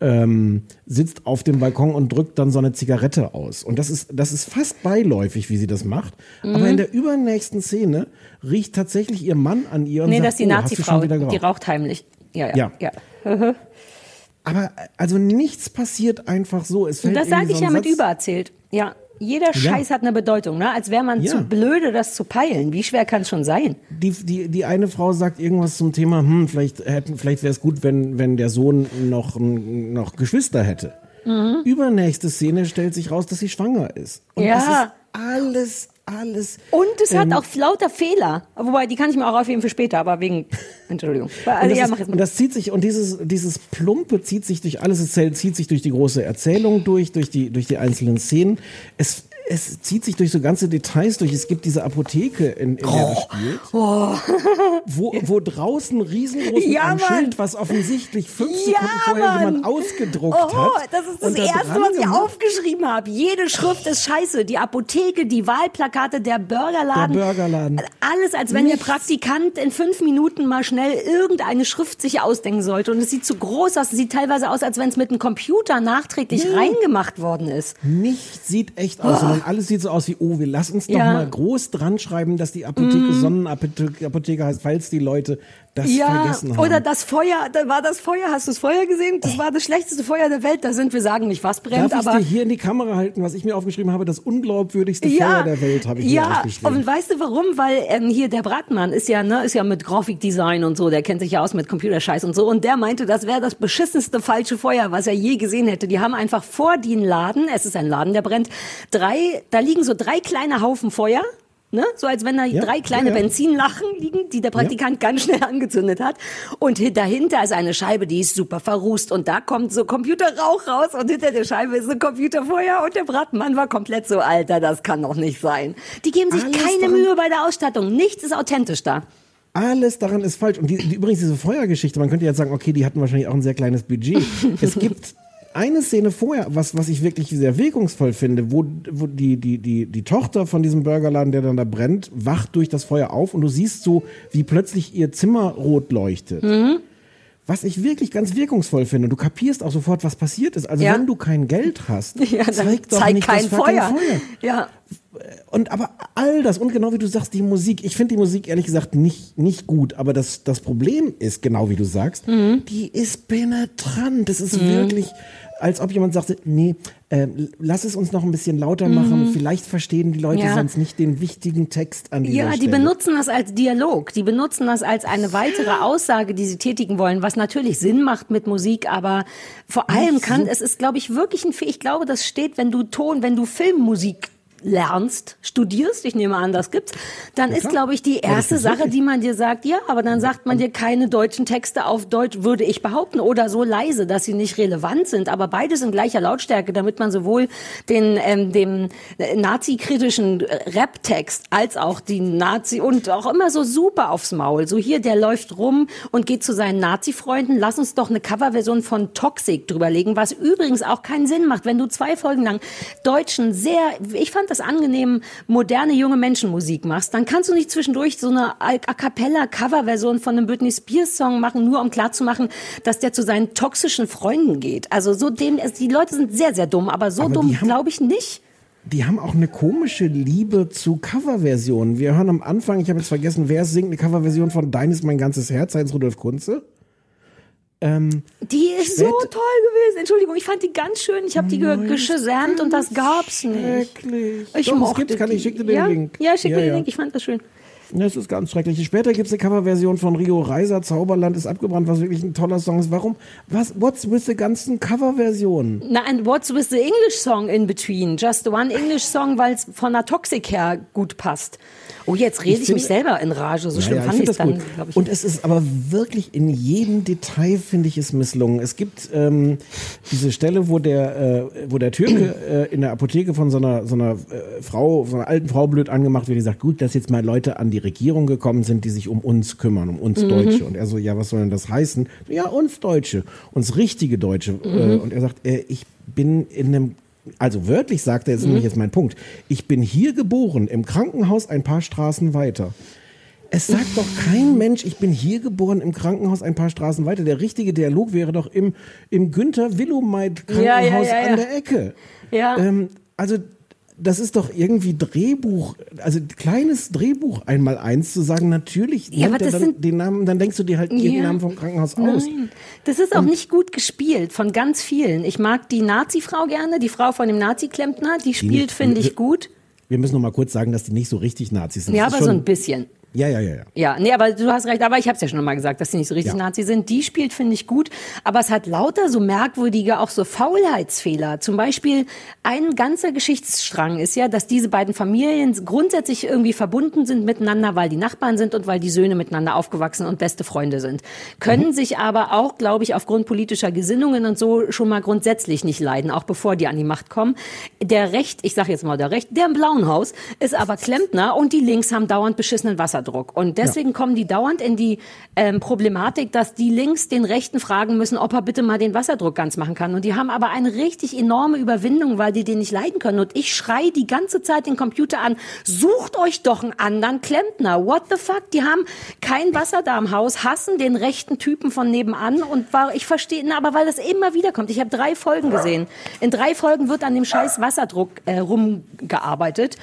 ähm, sitzt auf dem Balkon und drückt dann so eine Zigarette aus. Und das ist, das ist fast beiläufig, wie sie das macht. Aber Mhm. in der übernächsten Szene riecht tatsächlich ihr Mann an ihr und Nee, sagt, das ist die oh, Nazi-Frau, die raucht heimlich. Ja, ja. Ja. ja. Aber also nichts passiert einfach so. Es fällt Das sage ich so ja ein mit Satz- übererzählt. Ja. Jeder Scheiß hat eine Bedeutung, ne? Als wäre man Ja. zu blöde, das zu peilen. Wie schwer kann es schon sein? Die, die, die eine Frau sagt irgendwas zum Thema, hm, vielleicht, hätten- vielleicht wäre es gut, wenn, wenn der Sohn noch, noch Geschwister hätte. Mhm. Übernächste Szene stellt sich raus, dass sie schwanger ist. Und Ja. es ist alles, alles. Und es ähm, hat auch lauter Fehler. Wobei, die kann ich mir auch aufheben für später, aber wegen. [LAUGHS] Entschuldigung. Und Also, das, ja, ist, und das zieht sich, und dieses, dieses Plumpe zieht sich durch alles, es zählt- zieht sich durch die große Erzählung durch, durch die, durch die einzelnen Szenen. Es, es zieht sich durch so ganze Details durch. Es gibt diese Apotheke, in, in der er spielt, wo, wo draußen riesengroß Ja, Mann. Schild, was offensichtlich fünf Ja, Sekunden vorher Mann. jemand ausgedruckt Oh, hat. das ist das da Erste, was ich aufgeschrieben habe. Jede Schrift ist scheiße. Die Apotheke, die Wahlplakate, der Burgerladen. Der Burgerladen. Alles, als wenn Nichts. der Praktikant in fünf Minuten mal schnell irgendeine Schrift sich ausdenken sollte. Und es sieht zu groß aus. Es sieht teilweise aus, als wenn es mit einem Computer nachträglich Ja. reingemacht worden ist. Nichts sieht echt aus, sondern alles sieht so aus wie, oh, wir lassen uns doch Ja. mal groß dran schreiben, dass die Apotheke Mhm. Sonnenapotheke Apotheke heißt, falls die Leute das vergessen haben. oder das Feuer, da war das Feuer, hast du das Feuer gesehen? Das war das schlechteste Feuer der Welt. Da sind wir sagen nicht, was brennt, Darf ich aber dir hier in die Kamera halten, was ich mir aufgeschrieben habe? Das unglaubwürdigste Feuer der Welt habe ich ja. aufgeschrieben. Und weißt du warum? Weil ähm, hier der Bratmann ist ja, ne, ist ja mit Grafikdesign und so, der kennt sich ja aus mit Computerscheiß und so. Und der meinte, das wäre das beschissenste falsche Feuer, was er je gesehen hätte. Die haben einfach vor den Laden, es ist ein Laden, der brennt, drei, da liegen so drei kleine Haufen Feuer. Ne? So als wenn da Ja, drei kleine ja, ja. Benzinlachen liegen, die der Praktikant ganz schnell angezündet hat. Und hi- dahinter ist eine Scheibe, die ist super verrußt. Und da kommt so Computerrauch raus und hinter der Scheibe ist ein Computerfeuer. Und der Bratmann war komplett so, Alter, das kann doch nicht sein. Die geben sich Alles keine Mühe bei der Ausstattung. Nichts ist authentisch da. Alles daran ist falsch. Und die, die, übrigens diese Feuergeschichte, man könnte jetzt sagen, okay, die hatten wahrscheinlich auch ein sehr kleines Budget. es [LAUGHS] gibt eine Szene vorher, was, was ich wirklich sehr wirkungsvoll finde, wo, wo die, die, die, die Tochter von diesem Burgerladen, der dann da brennt, wacht durch das Feuer auf und du siehst so, wie plötzlich ihr Zimmer rot leuchtet. Mhm. Was ich wirklich ganz wirkungsvoll finde. Und du kapierst auch sofort, was passiert ist. Also Ja. wenn du kein Geld hast, [LAUGHS] Ja, zeig doch zeig nicht kein das Feuer. Feuer. Ja. Und aber all das und genau wie du sagst, die Musik, ich finde die Musik ehrlich gesagt nicht, nicht gut, aber das, das Problem ist, genau wie du sagst, Mhm. die ist penetrant. Das ist wirklich, als ob jemand sagte, nee, äh, lass es uns noch ein bisschen lauter machen, vielleicht verstehen die Leute Mhm. Ja. sonst nicht den wichtigen Text an dieser Ja, die Stelle. benutzen das als Dialog. Die benutzen das als eine weitere Aussage, die sie tätigen wollen, was natürlich Sinn macht mit Musik, aber vor allem kann, es ist, glaube ich, wirklich ein, ich glaube, das steht, wenn du Ton, wenn du Filmmusik lernst, studierst, ich nehme an, das gibt's, dann ist, klar. glaube ich, die Ja, erste gibt's Sache, die man dir sagt, ja, aber dann sagt man dir keine deutschen Texte auf Deutsch, würde ich behaupten, oder so leise, dass sie nicht relevant sind, aber beides in gleicher Lautstärke, damit man sowohl den, ähm, dem äh, nazi-kritischen äh, Rap-Text als auch die Nazi und auch immer so super aufs Maul. So hier, der läuft rum und geht zu seinen Nazi-Freunden. Lass uns doch eine Coverversion von Toxic drüberlegen, was übrigens auch keinen Sinn macht, wenn du zwei Folgen lang deutschen, sehr, ich fand das angenehm, moderne junge Menschenmusik machst, dann kannst du nicht zwischendurch so eine A cappella Coverversion von einem Britney Spears Song machen, nur um klarzumachen, dass der zu seinen toxischen Freunden geht. Also so dem, also die Leute sind sehr, sehr dumm, aber so Aber dumm glaube ich nicht. Die haben auch eine komische Liebe zu Coverversionen. Wir hören am Anfang, ich habe jetzt vergessen, wer singt eine Coverversion von Dein ist mein ganzes Herz, Heinz Rudolf Kunze. Ähm, Die ist so toll gewesen. Entschuldigung, ich fand die ganz schön. Ich habe die ge geschesamt und das gab's nicht. Schrecklich. Ich Doch, mochte gibt's, kann ich die. schick dir den ja? Link. Ja, schick Ja, mir den. Link. Ich fand das schön. Das ist ganz schrecklich. Später gibt es eine Coverversion von Rio Reiser, Zauberland ist abgebrannt, was wirklich ein toller Song ist. Warum? Was? What's with the ganzen Coverversionen? And what's with the English song in between? Just one English song, weil es von der Toxic her gut passt. Oh, jetzt rede ich, finde- mich selber in Rage. So schlimm ja, fand ich ich es find dann, glaube ich. Und es ist aber wirklich in jedem Detail, finde ich, es misslungen. Es gibt ähm, diese Stelle, wo der, äh, wo der Türke äh, in der Apotheke von so einer, so einer äh, Frau, so einer alten Frau blöd angemacht wird, die sagt, gut, dass jetzt mal Leute an die Regierung gekommen sind, die sich um uns kümmern, um uns Mhm. Deutsche. Und er so, ja, was soll denn das heißen? Ja, uns Deutsche, uns richtige Deutsche. Äh, Mhm. und er sagt, äh, ich bin in einem also wörtlich sagt er, jetzt Mhm. nämlich jetzt mein Punkt. Ich bin hier geboren, im Krankenhaus ein paar Straßen weiter. Es sagt doch kein Mensch, ich bin hier geboren im Krankenhaus ein paar Straßen weiter. Der richtige Dialog wäre doch im, im Günther Willumeit Krankenhaus ja, ja, ja. an der Ecke. Ja. Ähm, also das ist doch irgendwie Drehbuch, also kleines Drehbuch einmal eins zu sagen, natürlich Ja, aber er das dann sind- den Namen, dann denkst du dir halt Ja. Namen vom Krankenhaus aus. Nein, das ist auch nicht gut gespielt von ganz vielen. Ich mag die Nazi-Frau gerne, die Frau von dem Nazi-Klempner, die spielt, finde ich, gut. Wir müssen noch mal kurz sagen, dass die nicht so richtig Nazis sind. Ja, aber so schon- ein bisschen. Ja, ja, ja, ja. Ja, nee, aber du hast recht, aber ich habe es ja schon mal gesagt, dass sie nicht so richtig Ja. Nazi sind. Die spielt, finde ich, gut, aber es hat lauter so merkwürdige, auch so Faulheitsfehler. Zum Beispiel ein ganzer Geschichtsstrang ist ja, dass diese beiden Familien grundsätzlich irgendwie verbunden sind miteinander, weil die Nachbarn sind und weil die Söhne miteinander aufgewachsen und beste Freunde sind. Können sich aber auch, glaube ich, aufgrund politischer Gesinnungen und so schon mal grundsätzlich nicht leiden, auch bevor die an die Macht kommen. Der Recht, ich sage jetzt mal der Recht, der im blauen Haus ist aber Klempner und die Links haben dauernd beschissenen Wasserdruck. Und deswegen kommen die dauernd in die ähm, Problematik, dass die Links den Rechten fragen müssen, ob er bitte mal den Wasserdruck ganz machen kann. Und die haben aber eine richtig enorme Überwindung, weil die den nicht leiden können. Und ich schrei die ganze Zeit den Computer an, sucht euch doch einen anderen Klempner. What the fuck? Die haben kein Wasser da im Haus, hassen den rechten Typen von nebenan und war, ich verstehe, na, aber weil das immer wieder kommt. Ich habe drei Folgen gesehen. In drei Folgen wird an dem scheiß Wasserdruck äh, rumgearbeitet.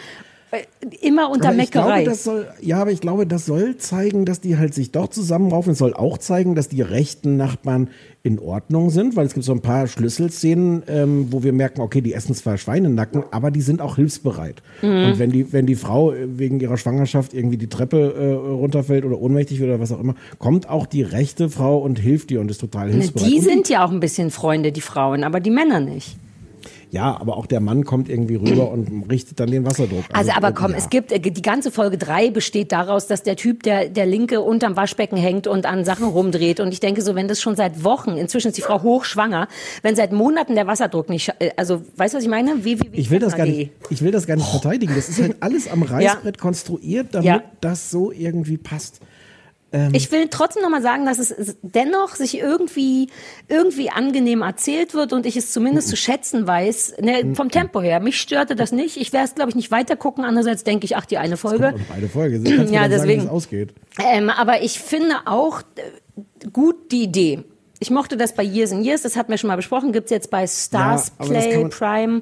Äh, Immer unter aber Meckerei. glaube, soll, ja, aber ich glaube, das soll zeigen, dass die halt sich doch zusammenraufen. Es soll auch zeigen, dass die rechten Nachbarn in Ordnung sind, weil es gibt so ein paar Schlüsselszenen, ähm, wo wir merken, okay, die essen zwar Schweinenacken, aber die sind auch hilfsbereit. Mhm. Und wenn die, wenn die Frau wegen ihrer Schwangerschaft irgendwie die Treppe äh, runterfällt oder ohnmächtig wird oder was auch immer, kommt auch die rechte Frau und hilft ihr und ist total hilfsbereit. Die sind ja auch ein bisschen Freunde, die Frauen, aber die Männer nicht. Ja, aber auch der Mann kommt irgendwie rüber und richtet dann den Wasserdruck. Also, aber äh, komm, ja. es gibt, äh, die ganze Folge drei besteht daraus, dass der Typ, der, der Linke unterm Waschbecken hängt und an Sachen rumdreht. Und ich denke so, wenn das schon seit Wochen, inzwischen ist die Frau hochschwanger, wenn seit Monaten der Wasserdruck nicht, äh, also, weißt du, was ich meine? www. Ich will das gar nicht, ich will das gar nicht verteidigen. Das ist halt [LAUGHS] alles am Reißbrett konstruiert, damit Ja. das so irgendwie passt. Ich will trotzdem nochmal sagen, dass es dennoch sich irgendwie, irgendwie angenehm erzählt wird und ich es zumindest zu schätzen weiß. Ne, vom Tempo her. Mich störte das nicht. Ich werde es, glaube ich, nicht weiter gucken. Andererseits denke ich, ach, die eine Folge. Beide Folge. [CLEARS THROAT] Ja, sagen, deswegen. es ausgeht. Ähm, aber ich finde auch äh, gut die Idee. Ich mochte das bei Years and Years, das hatten wir schon mal besprochen, gibt's jetzt bei Stars Ja, Play, man- Prime.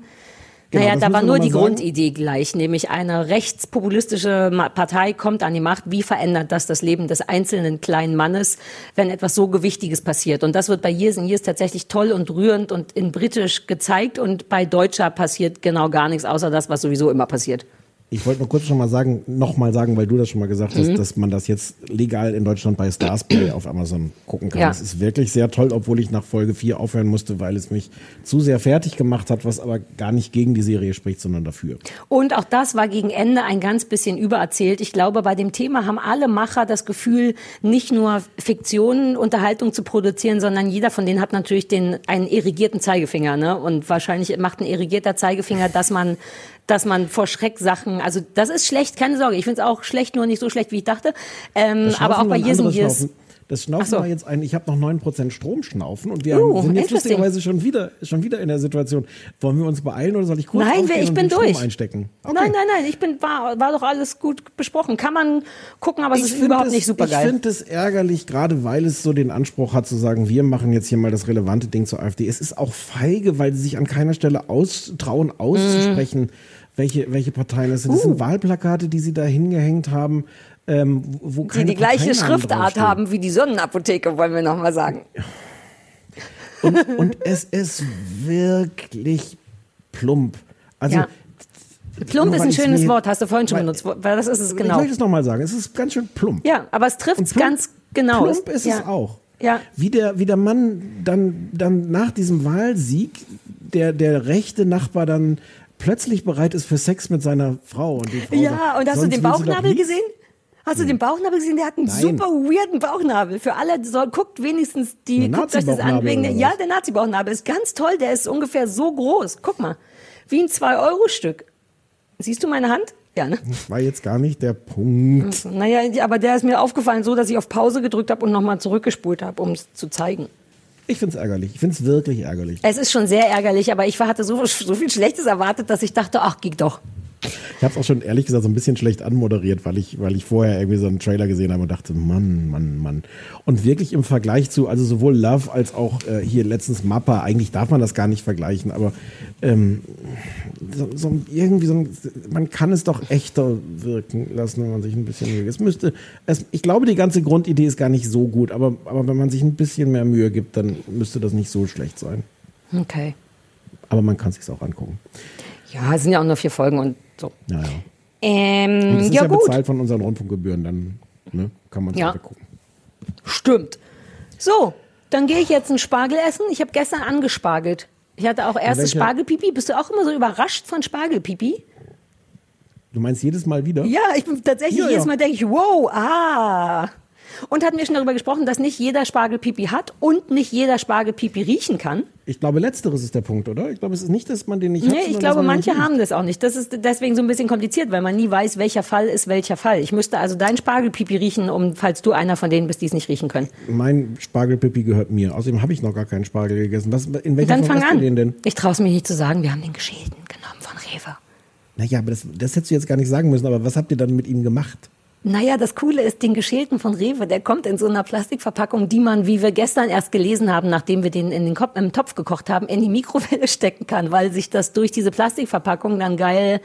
Genau, naja, da war nur die sagen. Grundidee gleich, nämlich eine rechtspopulistische Partei kommt an die Macht. Wie verändert das das Leben des einzelnen kleinen Mannes, wenn etwas so Gewichtiges passiert? Und das wird bei Years and Years tatsächlich toll und rührend und in britisch gezeigt und bei Deutscher passiert genau gar nichts, außer das, was sowieso immer passiert. Ich wollte nur kurz schon mal sagen, noch mal sagen, weil du das schon mal gesagt hast, Mhm. dass man das jetzt legal in Deutschland bei Stars Play auf Amazon gucken kann. Ja. Das ist wirklich sehr toll, obwohl ich nach Folge 4 aufhören musste, weil es mich zu sehr fertig gemacht hat, was aber gar nicht gegen die Serie spricht, sondern dafür. Und auch das war gegen Ende ein ganz bisschen übererzählt. Ich glaube, bei dem Thema haben alle Macher das Gefühl, nicht nur Fiktionen, Unterhaltung zu produzieren, sondern jeder von denen hat natürlich den, einen irrigierten Zeigefinger, ne? Und wahrscheinlich macht ein irrigierter Zeigefinger, dass man, dass man vor Schreck Sachen, also das ist schlecht, keine Sorge. Ich finde es auch schlecht, nur nicht so schlecht, wie ich dachte. Ähm, aber auch bei Years and Years. Das Schnaufen so. war jetzt ein, ich habe noch 9% Stromschnaufen und wir Uh, sind jetzt lustigerweise schon wieder, schon wieder in der Situation. Wollen wir uns beeilen oder soll ich kurz Nein, ich bin den Strom durch. einstecken? Nein, nein, nein, ich bin, war, war doch alles gut besprochen. Kann man gucken, aber es ist find überhaupt es- nicht super Ich geil. finde es ärgerlich, gerade weil es so den Anspruch hat zu sagen, wir machen jetzt hier mal das relevante Ding zur AfD. Es ist auch feige, weil sie sich an keiner Stelle austrauen, auszusprechen, welche, welche Parteien es sind. Das Uh. sind Wahlplakate, die sie da hingehängt haben, ähm, wo die die gleiche Schriftart haben wie die Sonnenapotheke, wollen wir nochmal sagen. Und, und es ist wirklich plump. Also, Ja. Plump ist ein schönes Wort, hast du vorhin schon weil- benutzt. Weil das ist es Ich genau. möchte es nochmal sagen. Es ist ganz schön plump. Ja, aber es trifft es ganz genau. Plump ist ja. es auch. Ja. Wie der, wie der Mann dann, dann nach diesem Wahlsieg, der, der rechte Nachbar dann plötzlich bereit ist für Sex mit seiner Frau. Und Frau Ja, sagt, und hast du "Sonst den Bauchnabel nichts." gesehen? Hast du den Bauchnabel gesehen? Der hat einen Nein. super weirden Bauchnabel. Für alle, so, guckt wenigstens die, Ein guckt euch das an. Wegen, ja, der Nazi-Bauchnabel ist ganz toll. Der ist ungefähr so groß. Guck mal. Wie ein 2-Euro-Stück. Siehst du meine Hand? Ja, ne? Das war jetzt gar nicht der Punkt. Naja, aber der ist mir aufgefallen so, dass ich auf Pause gedrückt habe und nochmal zurückgespult habe, um es zu zeigen. Ich finde es ärgerlich. Ich finde es wirklich ärgerlich. Es ist schon sehr ärgerlich, aber ich hatte so, so viel Schlechtes erwartet, dass ich dachte, ach, geht doch. Ich habe es auch schon ehrlich gesagt so ein bisschen schlecht anmoderiert, weil ich, weil ich vorher irgendwie so einen Trailer gesehen habe und dachte, Mann, Mann, Mann. Und wirklich im Vergleich zu, also sowohl Love als auch äh, hier letztens Mappa, eigentlich darf man das gar nicht vergleichen, aber ähm, so, so irgendwie so ein, man kann es doch echter wirken lassen, wenn man sich ein bisschen Mühe gibt. Es müsste, es, ich glaube, die ganze Grundidee ist gar nicht so gut, aber, aber wenn man sich ein bisschen mehr Mühe gibt, dann müsste das nicht so schlecht sein. Okay. Aber man kann es sich auch angucken. Ja, es sind ja auch nur vier Folgen und so. Ja, ja. Ähm, Und es ist ja, ja, gut. bezahlt von unseren Rundfunkgebühren, dann ne, kann man es Ja. gucken. Stimmt. So, dann gehe ich jetzt einen Spargel essen. Ich habe gestern angespargelt. Ich hatte auch erstes Spargelpipi. Bist du auch immer so überrascht von Spargelpipi? Du meinst jedes Mal wieder? Ja, ich bin tatsächlich ja. jedes Mal denke ich, wow, ah. Und hatten wir schon darüber gesprochen, dass nicht jeder Spargelpipi hat und nicht jeder Spargelpipi riechen kann? Ich glaube, letzteres ist der Punkt, oder? Ich glaube, es ist nicht, dass man den nicht hat. Nee, ich glaube, manche haben das auch nicht. Das ist deswegen so ein bisschen kompliziert, weil man nie weiß, welcher Fall ist welcher Fall. Ich müsste also dein Spargelpipi riechen, um, falls du einer von denen bist, die es nicht riechen können. Mein Spargelpipi gehört mir. Außerdem habe ich noch gar keinen Spargel gegessen. Was, in welcher Dann Form fang an. den denn? Ich traue es mir nicht zu sagen, wir haben den geschälten genommen von Rewe. Naja, aber das, das hättest du jetzt gar nicht sagen müssen. Aber was habt ihr dann mit ihm gemacht? Naja, das Coole ist, den geschälten von Rewe, der kommt in so einer Plastikverpackung, die man, wie wir gestern erst gelesen haben, nachdem wir den in den Kopf, im Topf gekocht haben, in die Mikrowelle [LAUGHS] stecken kann, weil sich das durch diese Plastikverpackung dann geil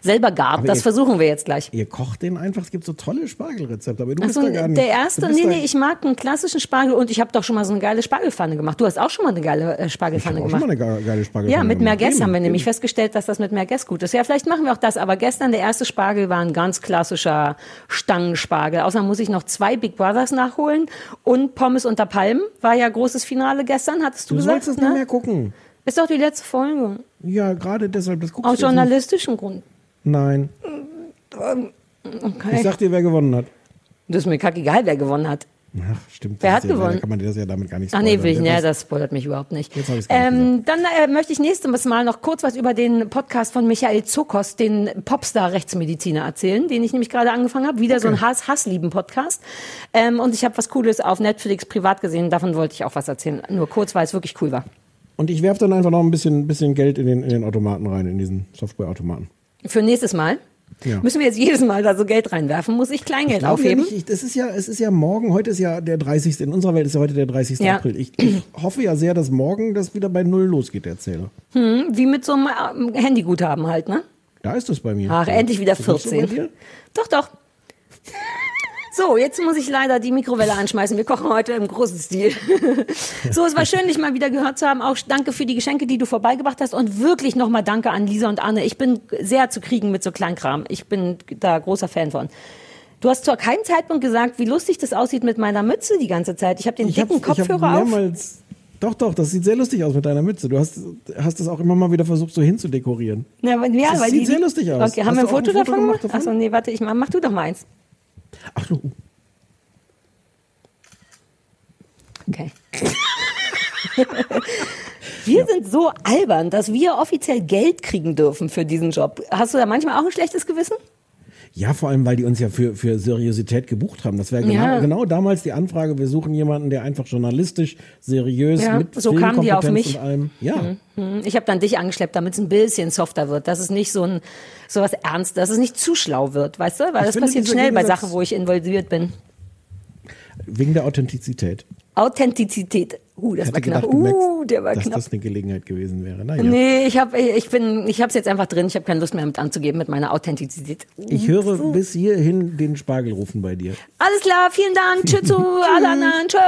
selber gart. Aber Das ihr- versuchen wir jetzt gleich. Ihr kocht den einfach. Es gibt so tolle Spargelrezepte. Aber du bist so, da gar nicht. der erste, nee, nee, ich mag einen klassischen Spargel und ich habe doch schon mal so eine geile Spargelpfanne gemacht. Du hast auch schon mal eine geile äh, Ich Spargelpfanne habe auch schon gemacht. mal eine ge- geile Spargelpfanne Ja, mit gemacht. Merguez haben wir nämlich eben. festgestellt, dass das mit Merguez gut ist. Ja, vielleicht machen wir auch das, aber gestern der erste Spargel war ein ganz klassischer Stangenspargel. Außerdem muss ich noch zwei Big Brothers nachholen und Pommes unter Palmen. War ja großes Finale gestern, hattest du, Du gesagt? sollst es nicht ne? mehr gucken. Ist doch die letzte Folge. Ja, gerade deshalb. Das guckst Aus du jetzt nicht. journalistischen Gründen. Nein. Okay. Ich sag dir, wer gewonnen hat. das ist mir kackegal, wer gewonnen hat. Ach, stimmt. Wer hat ja- gewonnen? Kann man das ja damit gar nicht Ach nee, spoilern. will ich, weiß- das spoilert mich überhaupt nicht. Ähm, dann äh, möchte ich nächstes Mal noch kurz was über den Podcast von Michael Zokos, den Popstar-Rechtsmediziner, erzählen, den ich nämlich gerade angefangen habe. Wieder so ein Hass-Hasslieben-Podcast. Ähm, und ich habe was Cooles auf Netflix privat gesehen, davon wollte ich auch was erzählen. Nur kurz, weil es wirklich cool war. Und ich werfe dann einfach noch ein bisschen, bisschen Geld in den, in den Automaten rein, in diesen Softwareautomaten. Für nächstes Mal. Ja. Müssen wir jetzt jedes Mal da so Geld reinwerfen? Muss ich Kleingeld ja aufheben? nicht, ich, das ist ja, es ist ja morgen, heute ist ja der 30. In unserer Welt ist ja heute der 30. Ja. April. Ich, ich [CLEARS THROAT] hoffe ja sehr, dass morgen das wieder bei Null losgeht, der Zähler. Hm, wie mit so einem ähm, Handyguthaben halt, ne? Da ist es bei mir. Ach, endlich wieder Ist das so bei 14. dir? Doch, doch. So, jetzt muss ich leider die Mikrowelle anschmeißen. Wir kochen heute im großen Stil. [LAUGHS] so, es war schön, dich mal wieder gehört zu haben. Auch danke für die Geschenke, die du vorbeigebracht hast. Und wirklich nochmal danke an Lisa und Anne. Ich bin sehr zu kriegen mit so Kleinkram. Ich bin da großer Fan von. Du hast zu keinem Zeitpunkt gesagt, wie lustig das aussieht mit meiner Mütze die ganze Zeit. Ich habe den Ich dicken hab's- ich Kopfhörer auf. Doch, doch, das sieht sehr lustig aus mit deiner Mütze. Du hast, hast das auch immer mal wieder versucht, so hinzudekorieren. Ja, weil, ja, Das weil sieht die, sehr lustig aus. Okay, Hast haben wir ein Foto, ein Foto davon gemacht davon? Achso, nee, warte, ich mach, mach du doch mal eins. Ach du. Okay. wir sind so albern, dass wir offiziell Geld kriegen dürfen für diesen Job. Hast du da manchmal auch ein schlechtes Gewissen? Ja, vor allem, weil die uns ja für, für Seriosität gebucht haben. Das wäre genau, Ja. genau damals die Anfrage, wir suchen jemanden, der einfach journalistisch, seriös, Ja, mit so kamen die auf mich. Ja. Hm, Ich habe dann dich angeschleppt, damit es ein bisschen softer wird, dass es nicht so ein so was ernst, dass es nicht zu schlau wird, weißt du? Weil Ich das passiert schnell bei Sachen, wo ich involviert bin. Wegen der Authentizität. Authentizität. Uh, das war knapp. gedacht, Uh, der war dass knapp. das eine Gelegenheit gewesen wäre. Naja. Nee, ich habe ich bin ich habe es jetzt einfach drin. Ich habe keine Lust mehr damit anzugeben mit meiner Authentizität. Ich höre bis hierhin den Spargel rufen bei dir. Alles klar, vielen Dank. [LAUGHS] Tschüss zu alle anderen. Tschö.